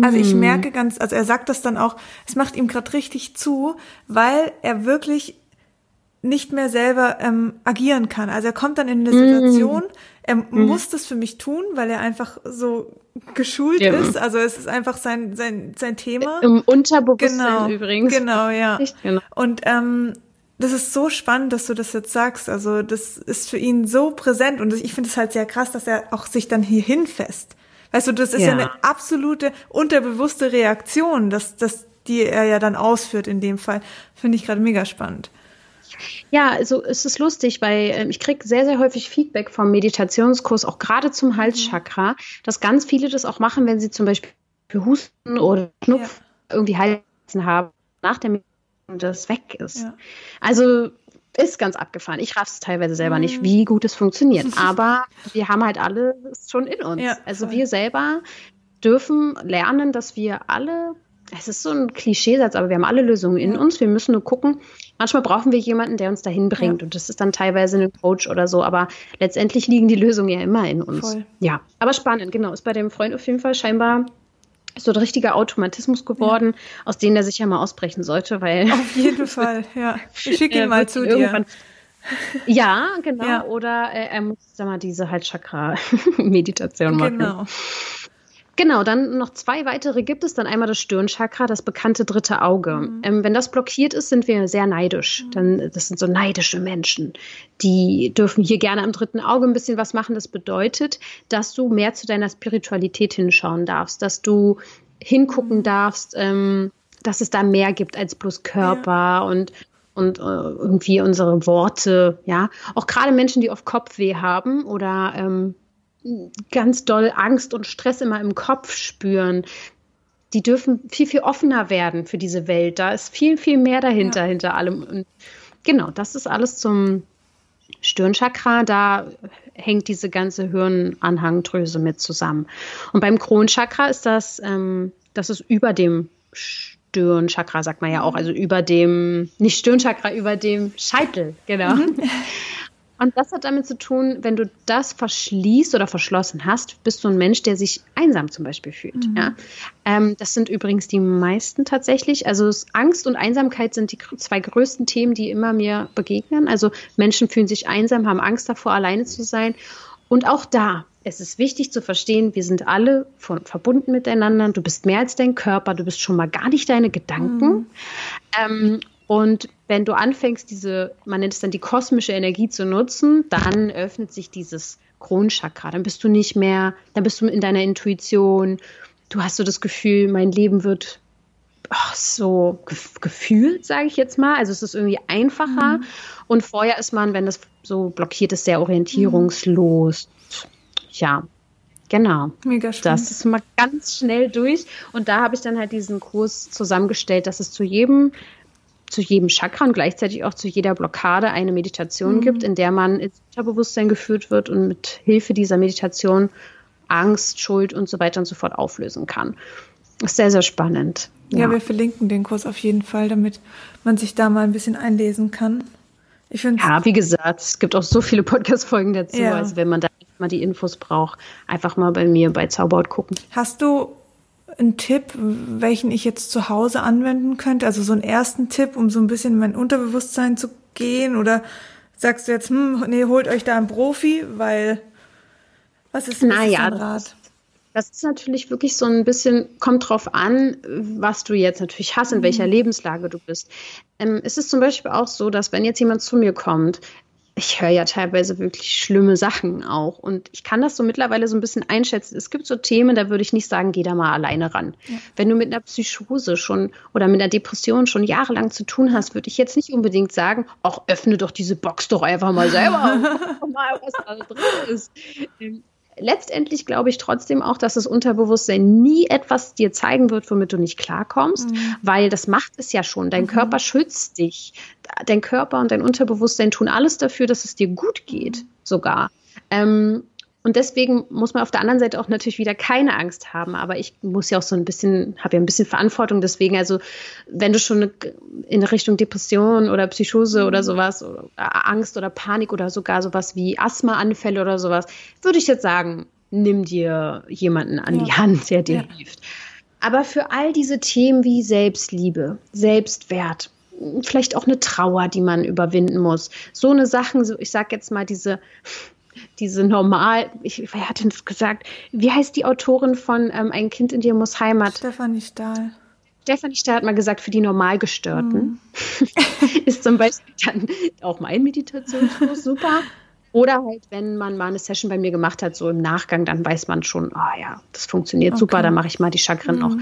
Also ich mm. merke ganz, also er sagt das dann auch, es macht ihm gerade richtig zu, weil er wirklich nicht mehr selber ähm, agieren kann. Also er kommt dann in eine Situation, mm. er mm. muss das für mich tun, weil er einfach so geschult ja. ist. Also es ist einfach sein sein sein Thema. Im Unterbewusstsein genau, übrigens. Genau, ja. Genau. Und ähm, das ist so spannend, dass du das jetzt sagst. Also das ist für ihn so präsent und ich finde es halt sehr krass, dass er auch sich dann hier hinfasst. Weißt du, das ist ja, ja eine absolute unterbewusste Reaktion, dass, dass die er ja dann ausführt in dem Fall. Finde ich gerade mega spannend. Ja, also es ist lustig, weil äh, ich kriege sehr, sehr häufig Feedback vom Meditationskurs, auch gerade zum Halschakra, dass ganz viele das auch machen, wenn sie zum Beispiel Husten oder Schnupfen ja. irgendwie Halsen haben, nach der Meditation das weg ist. Ja. Also ist ganz abgefahren. Ich raff es teilweise selber mhm. nicht, wie gut es funktioniert. Aber wir haben halt alle es schon in uns. Ja, also wir selber dürfen lernen, dass wir alle es ist so ein Klischeesatz, aber wir haben alle Lösungen in uns. Wir müssen nur gucken. Manchmal brauchen wir jemanden, der uns dahin bringt. Ja. Und das ist dann teilweise ein Coach oder so. Aber letztendlich liegen die Lösungen ja immer in uns. Voll. Ja, aber spannend, genau. Ist bei dem Freund auf jeden Fall scheinbar so ein richtiger Automatismus geworden, ja. aus dem er sich ja mal ausbrechen sollte, weil. Auf jeden Fall, ja. Ich schicke ihn mal zu dir. Ja, genau. Ja. Oder äh, er muss, sag mal, diese halt Chakra-Meditation machen. Genau. Genau, dann noch zwei weitere gibt es. Dann einmal das Stirnchakra, das bekannte dritte Auge. Mhm. Ähm, wenn das blockiert ist, sind wir sehr neidisch. Mhm. Dann, das sind so neidische Menschen. Die dürfen hier gerne am dritten Auge ein bisschen was machen. Das bedeutet, dass du mehr zu deiner Spiritualität hinschauen darfst, dass du hingucken mhm. darfst, ähm, dass es da mehr gibt als bloß Körper ja. und und äh, irgendwie unsere Worte, ja. Auch gerade Menschen, die oft Kopfweh haben oder ähm, ganz doll Angst und Stress immer im Kopf spüren, die dürfen viel, viel offener werden für diese Welt. Da ist viel, viel mehr dahinter, ja. hinter allem. Und genau, das ist alles zum Stirnchakra. Da hängt diese ganze Hirnanhangdrüse mit zusammen. Und beim Kronchakra ist das, ähm, das ist über dem Stirnchakra, sagt man ja auch, also über dem, nicht Stirnchakra, über dem Scheitel, genau. Mhm. Und das hat damit zu tun, wenn du das verschließt oder verschlossen hast, bist du ein Mensch, der sich einsam zum Beispiel fühlt. Mhm. Ja? Ähm, das sind übrigens die meisten tatsächlich. Also Angst und Einsamkeit sind die zwei größten Themen, die immer mir begegnen. Also Menschen fühlen sich einsam, haben Angst davor, alleine zu sein. Und auch da, es ist wichtig zu verstehen, wir sind alle von, verbunden miteinander. Du bist mehr als dein Körper, du bist schon mal gar nicht deine Gedanken. Mhm. Ähm, und wenn du anfängst, diese, man nennt es dann die kosmische Energie zu nutzen, dann öffnet sich dieses Kronchakra. Dann bist du nicht mehr, dann bist du in deiner Intuition. Du hast so das Gefühl, mein Leben wird oh, so gefühlt, sage ich jetzt mal. Also es ist irgendwie einfacher. Mhm. Und vorher ist man, wenn das so blockiert ist, sehr orientierungslos. Mhm. Ja, Genau. Mega schön. Das ist mal ganz schnell durch. Und da habe ich dann halt diesen Kurs zusammengestellt, dass es zu jedem zu jedem Chakra und gleichzeitig auch zu jeder Blockade eine Meditation mhm. gibt, in der man ins Unterbewusstsein geführt wird und mit Hilfe dieser Meditation Angst, Schuld und so weiter und so fort auflösen kann. Das ist sehr, sehr spannend. Ja. ja, wir verlinken den Kurs auf jeden Fall, damit man sich da mal ein bisschen einlesen kann. Ich ja, wie gesagt, es gibt auch so viele Podcast-Folgen dazu. Ja. Also wenn man da mal die Infos braucht, einfach mal bei mir bei Zauberhaut gucken. Hast du einen Tipp, welchen ich jetzt zu Hause anwenden könnte? Also so einen ersten Tipp, um so ein bisschen in mein Unterbewusstsein zu gehen? Oder sagst du jetzt, hm, nee, holt euch da einen Profi, weil was ist, was naja, Rat? Das ist natürlich wirklich so ein bisschen, kommt drauf an, was du jetzt natürlich hast, in welcher mhm. Lebenslage du bist. Ähm, es ist zum Beispiel auch so, dass wenn jetzt jemand zu mir kommt, ich höre ja teilweise wirklich schlimme Sachen auch. Und ich kann das so mittlerweile so ein bisschen einschätzen. Es gibt so Themen, da würde ich nicht sagen, geh da mal alleine ran. Ja. Wenn du mit einer Psychose schon oder mit einer Depression schon jahrelang zu tun hast, würde ich jetzt nicht unbedingt sagen, auch öffne doch diese Box doch einfach mal selber. mal, was da drin ist. Letztendlich glaube ich trotzdem auch, dass das Unterbewusstsein nie etwas dir zeigen wird, womit du nicht klarkommst, mhm. weil das macht es ja schon. Dein mhm. Körper schützt dich. Dein Körper und dein Unterbewusstsein tun alles dafür, dass es dir gut geht, mhm. sogar. Ähm, und deswegen muss man auf der anderen Seite auch natürlich wieder keine Angst haben. Aber ich muss ja auch so ein bisschen, habe ja ein bisschen Verantwortung. Deswegen, also wenn du schon in Richtung Depression oder Psychose oder mhm. sowas, oder Angst oder Panik oder sogar sowas wie Asthmaanfälle oder sowas, würde ich jetzt sagen, nimm dir jemanden an ja. die Hand, der dir ja. hilft. Aber für all diese Themen wie Selbstliebe, Selbstwert, vielleicht auch eine Trauer, die man überwinden muss, so eine Sachen, ich sag jetzt mal diese diese normal, ich, wer hat denn das gesagt? Wie heißt die Autorin von ähm, Ein Kind in dir muss Heimat? Stefanie Stahl. Stefanie Stahl hat mal gesagt, für die Normalgestörten mm. ist zum Beispiel dann auch mein Meditationskurs super. Oder halt, wenn man mal eine Session bei mir gemacht hat, so im Nachgang, dann weiß man schon, ah oh ja, das funktioniert okay. super, dann mache ich mal die Chakren mm. noch.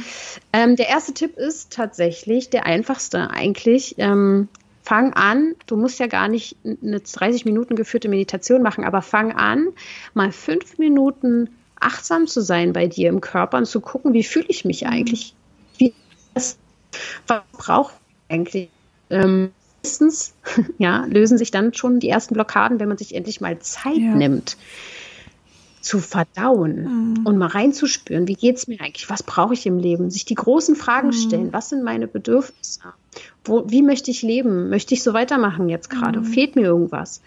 Ähm, der erste Tipp ist tatsächlich der einfachste eigentlich. Ähm, fang an, du musst ja gar nicht eine 30 Minuten geführte Meditation machen, aber fang an, mal fünf Minuten achtsam zu sein bei dir im Körper und zu gucken, wie fühle ich mich eigentlich? Wie das, was brauche ich eigentlich? Ähm, meistens ja, lösen sich dann schon die ersten Blockaden, wenn man sich endlich mal Zeit ja. nimmt zu verdauen mhm. und mal reinzuspüren, wie geht es mir eigentlich, was brauche ich im Leben, sich die großen Fragen mhm. stellen, was sind meine Bedürfnisse, Wo, wie möchte ich leben, möchte ich so weitermachen jetzt gerade, mhm. fehlt mir irgendwas.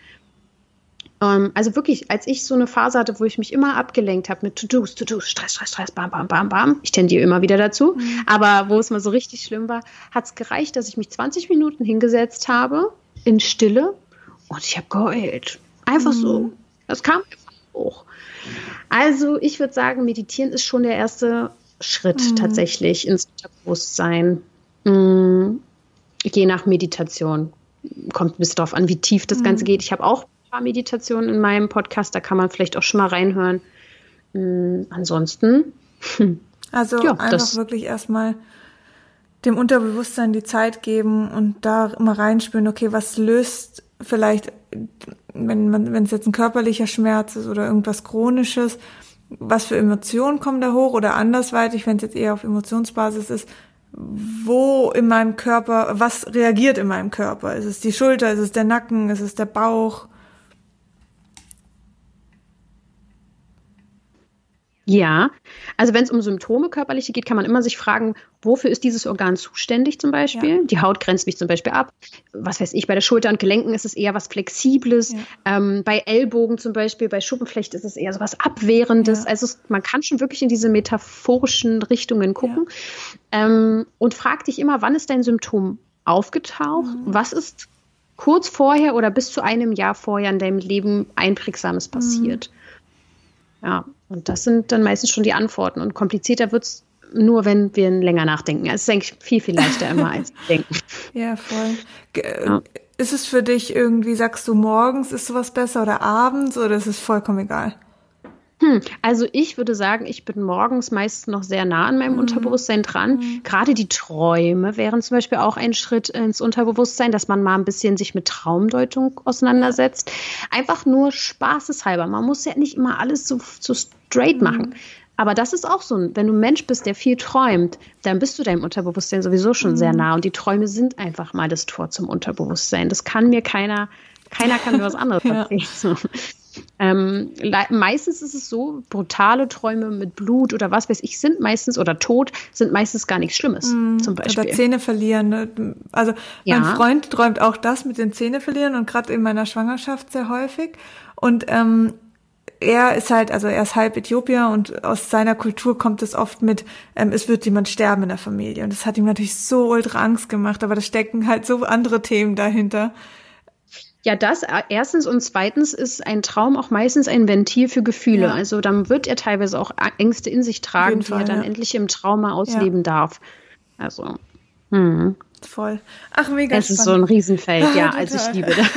Ähm, also wirklich, als ich so eine Phase hatte, wo ich mich immer abgelenkt habe mit To-Dos, To-Dos, Stress, Stress, Stress, bam, bam, bam, bam, ich tendiere immer wieder dazu, mhm. aber wo es mal so richtig schlimm war, hat es gereicht, dass ich mich 20 Minuten hingesetzt habe, in Stille und ich habe geheult. Einfach so. Mhm. Das kam hoch. Also ich würde sagen, meditieren ist schon der erste Schritt mhm. tatsächlich ins Unterbewusstsein. Mhm. Je nach Meditation. Kommt ein bisschen darauf an, wie tief das mhm. Ganze geht. Ich habe auch ein paar Meditationen in meinem Podcast, da kann man vielleicht auch schon mal reinhören. Mhm. Ansonsten. Also ja, einfach wirklich erstmal dem Unterbewusstsein die Zeit geben und da immer reinspüren, okay, was löst vielleicht wenn man, wenn es jetzt ein körperlicher Schmerz ist oder irgendwas Chronisches, was für Emotionen kommen da hoch oder andersweitig, wenn es jetzt eher auf Emotionsbasis ist, wo in meinem Körper, was reagiert in meinem Körper? Ist es die Schulter, ist es der Nacken, ist es der Bauch? Ja, also wenn es um Symptome körperliche geht, kann man immer sich fragen, wofür ist dieses Organ zuständig zum Beispiel? Ja. Die Haut grenzt mich zum Beispiel ab. Was weiß ich, bei der Schulter und Gelenken ist es eher was Flexibles. Ja. Ähm, bei Ellbogen zum Beispiel, bei Schuppenflecht ist es eher so was Abwehrendes. Ja. Also es, man kann schon wirklich in diese metaphorischen Richtungen gucken. Ähm, und frag dich immer, wann ist dein Symptom aufgetaucht? Mhm. Was ist kurz vorher oder bis zu einem Jahr vorher in deinem Leben Einprägsames passiert? Mhm. Ja, und das sind dann meistens schon die Antworten. Und komplizierter wird es nur, wenn wir länger nachdenken. Es ist eigentlich viel, viel leichter immer als denken. Ja, voll. Ja. Ist es für dich irgendwie, sagst du morgens, ist sowas besser oder abends oder ist es vollkommen egal? Hm, also ich würde sagen, ich bin morgens meist noch sehr nah an meinem mhm. Unterbewusstsein dran. Mhm. Gerade die Träume wären zum Beispiel auch ein Schritt ins Unterbewusstsein, dass man mal ein bisschen sich mit Traumdeutung auseinandersetzt. Einfach nur spaßeshalber. Man muss ja nicht immer alles so, so straight mhm. machen. Aber das ist auch so, wenn du ein Mensch bist, der viel träumt, dann bist du deinem Unterbewusstsein sowieso schon mhm. sehr nah. Und die Träume sind einfach mal das Tor zum Unterbewusstsein. Das kann mir keiner, keiner kann mir was anderes erzählen. ja. Ähm, meistens ist es so, brutale Träume mit Blut oder was weiß ich sind meistens oder Tod sind meistens gar nichts Schlimmes. Mm, zum Beispiel. Oder Zähne verlieren. Ne? Also ja. mein Freund träumt auch das mit den Zähne verlieren und gerade in meiner Schwangerschaft sehr häufig. Und ähm, er ist halt, also er ist halb Äthiopier und aus seiner Kultur kommt es oft mit, ähm, es wird jemand sterben in der Familie. Und das hat ihm natürlich so ultra Angst gemacht, aber da stecken halt so andere Themen dahinter. Ja, das äh, erstens und zweitens ist ein Traum auch meistens ein Ventil für Gefühle. Ja. Also dann wird er teilweise auch Ängste in sich tragen, die er dann ja. endlich im Trauma ausleben ja. darf. Also. Hm. Voll. Ach, mega Es spannend. ist so ein Riesenfeld, ja, also ich liebe das.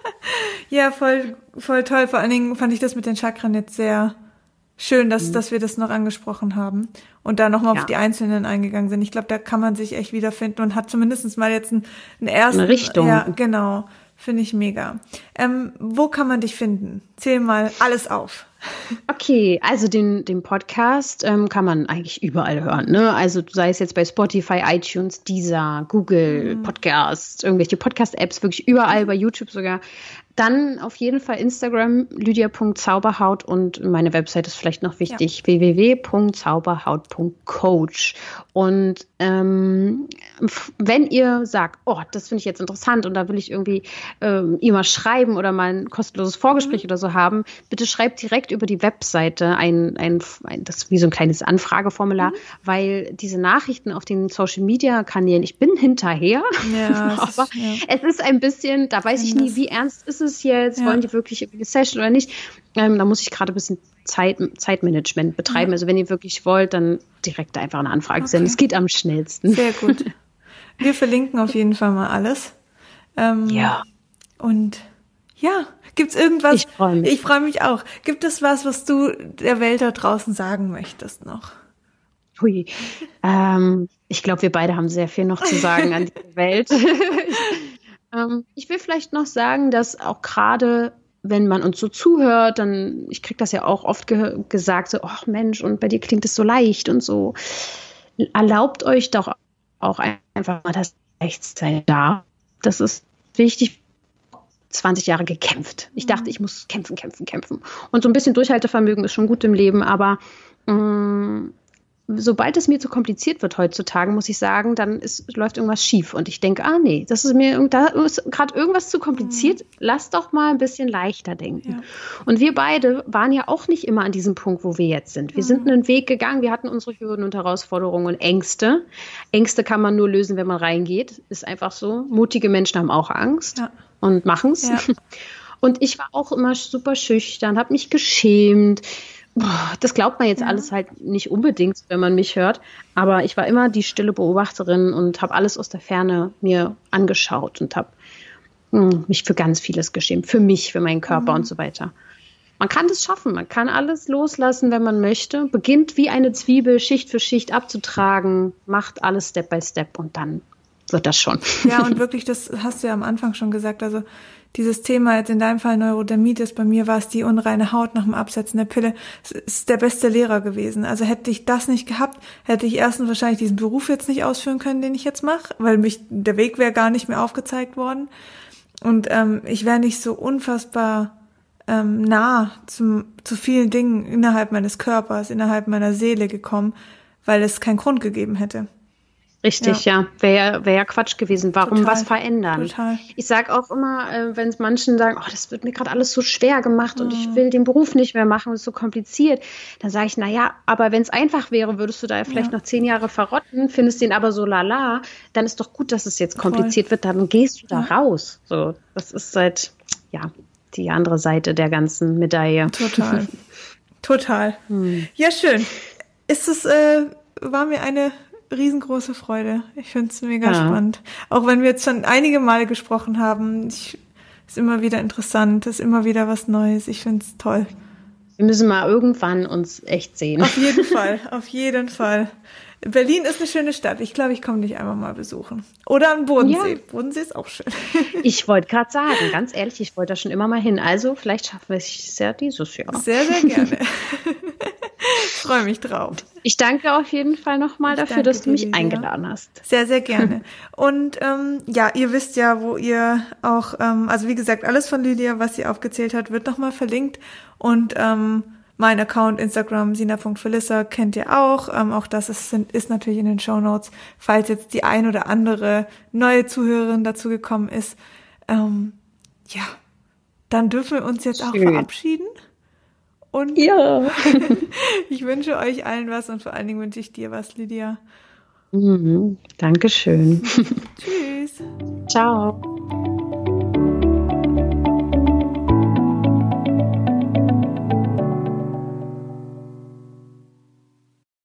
ja, voll, voll toll. Vor allen Dingen fand ich das mit den Chakren jetzt sehr schön, dass, mhm. dass wir das noch angesprochen haben und da nochmal ja. auf die Einzelnen eingegangen sind. Ich glaube, da kann man sich echt wiederfinden und hat zumindest mal jetzt einen, einen ersten. Eine Richtung. Ja, genau. Finde ich mega. Ähm, wo kann man dich finden? Zähl mal alles auf. Okay, also den, den Podcast ähm, kann man eigentlich überall hören. Ne? Also sei es jetzt bei Spotify, iTunes, Deezer, Google, mhm. Podcast, irgendwelche Podcast-Apps, wirklich überall, bei YouTube sogar. Dann auf jeden Fall Instagram lydia.zauberhaut und meine Website ist vielleicht noch wichtig, ja. www.zauberhaut.coach. Und ähm, wenn ihr sagt, oh, das finde ich jetzt interessant und da will ich irgendwie ähm, ihr mal schreiben oder mal ein kostenloses Vorgespräch mhm. oder so haben, bitte schreibt direkt über die Webseite ein, ein, ein das wie so ein kleines Anfrageformular, mhm. weil diese Nachrichten auf den Social Media Kanälen, ich bin hinterher, ja, aber ist, ja. es ist ein bisschen, da weiß ich nie, wie ernst ist es jetzt? Ja. Wollen die wirklich eine Session oder nicht? Ähm, da muss ich gerade ein bisschen Zeit, Zeitmanagement betreiben. Also wenn ihr wirklich wollt, dann direkt einfach eine Anfrage okay. senden. Es geht am schnellsten. Sehr gut. Wir verlinken auf jeden Fall mal alles. Ähm, ja. Und ja, gibt's irgendwas? Ich freue mich. Ich freue mich auch. Gibt es was, was du der Welt da draußen sagen möchtest noch? Hui. Ähm, ich glaube, wir beide haben sehr viel noch zu sagen an die Welt. Ähm, ich will vielleicht noch sagen, dass auch gerade wenn man uns so zuhört, dann, ich kriege das ja auch oft ge gesagt, so, ach Mensch, und bei dir klingt es so leicht und so. Erlaubt euch doch auch einfach mal das Leichtsein da. Das ist wichtig. 20 Jahre gekämpft. Ich dachte, mhm. ich muss kämpfen, kämpfen, kämpfen. Und so ein bisschen Durchhaltevermögen ist schon gut im Leben, aber mh, mm, sobald es mir zu kompliziert wird heutzutage, muss ich sagen, dann ist, läuft irgendwas schief. Und ich denke, ah nee, das ist mir da ist gerade irgendwas zu kompliziert. Mhm. Lass doch mal ein bisschen leichter denken. Ja. Und wir beide waren ja auch nicht immer an diesem Punkt, wo wir jetzt sind. Wir mhm. sind einen Weg gegangen, wir hatten unsere Hürden und Herausforderungen und Ängste. Ängste kann man nur lösen, wenn man reingeht. Ist einfach so. Mutige Menschen haben auch Angst ja. Und machen es. Ja. Und ich war auch immer super schüchtern, habe mich geschämt das glaubt man jetzt ja. alles halt nicht unbedingt, wenn man mich hört. Aber ich war immer die stille Beobachterin und habe alles aus der Ferne mir angeschaut und habe hm, mich für ganz vieles geschämt. Für mich, für meinen Körper mhm. und so weiter. Man kann das schaffen. Man kann alles loslassen, wenn man möchte. Beginnt wie eine Zwiebel Schicht für Schicht abzutragen, macht alles Step by Step und dann wird das schon. Ja, und wirklich, das hast du ja am Anfang schon gesagt. Also dieses Thema jetzt in deinem Fall Neurodermitis, bei mir war es die unreine Haut nach dem Absetzen der Pille, es ist der beste Lehrer gewesen. Also hätte ich das nicht gehabt, hätte ich erstens wahrscheinlich diesen Beruf jetzt nicht ausführen können, den ich jetzt mache, weil mich der Weg wäre gar nicht mehr aufgezeigt worden. Und ähm, ich wäre nicht so unfassbar ähm, nah zum, zu vielen Dingen innerhalb meines Körpers, innerhalb meiner Seele gekommen, weil es keinen Grund gegeben hätte. Richtig, ja. ja. Wäre wär ja Quatsch gewesen. Warum total, was verändern? Total. Ich sage auch immer, äh, wenn es manchen sagen, oh, das wird mir gerade alles so schwer gemacht und ich mhm. will den Beruf nicht mehr machen, es ist so kompliziert, dann sage ich, na ja, aber wenn es einfach wäre, würdest du da vielleicht ja. noch zehn Jahre verrotten, findest den aber so lala, dann ist doch gut, dass es jetzt kompliziert Voll. wird, dann gehst du da ja. raus. So, das ist halt, ja, die andere Seite der ganzen Medaille. Total. Total. Hm. Ja, schön. Ist es, äh, war mir eine riesengroße Freude. Ich finde es mega ja. spannend. Auch wenn wir jetzt schon einige Male gesprochen haben, ich, ist immer wieder interessant, ist immer wieder was Neues. Ich finde es toll. Wir müssen mal irgendwann uns echt sehen. Auf jeden Fall, auf jeden Fall. Berlin ist eine schöne Stadt. Ich glaube, ich komme dich einmal mal besuchen. Oder am Bodensee. Ja. Bodensee ist auch schön. Ich wollte gerade sagen, ganz ehrlich, ich wollte da schon immer mal hin. Also vielleicht schaffen wir es ja dieses Jahr. Sehr, sehr gerne. ich freue mich drauf. Ich danke auf jeden Fall nochmal dafür, dass du mich Lisa. eingeladen hast. Sehr, sehr gerne. Und ähm, ja, ihr wisst ja, wo ihr auch, ähm, also wie gesagt, alles von Lydia, was sie aufgezählt hat, wird nochmal verlinkt. Und ähm, mein Account Instagram sina.felissa kennt ihr auch. Ähm, auch das ist, ist natürlich in den Show Notes, falls jetzt die ein oder andere neue Zuhörerin dazu gekommen ist. Ähm, ja, dann dürfen wir uns jetzt Schön. auch verabschieden. Und Ja. ich wünsche euch allen was und vor allen Dingen wünsche ich dir was, Lydia. Mhm. Dankeschön. Tschüss. Ciao.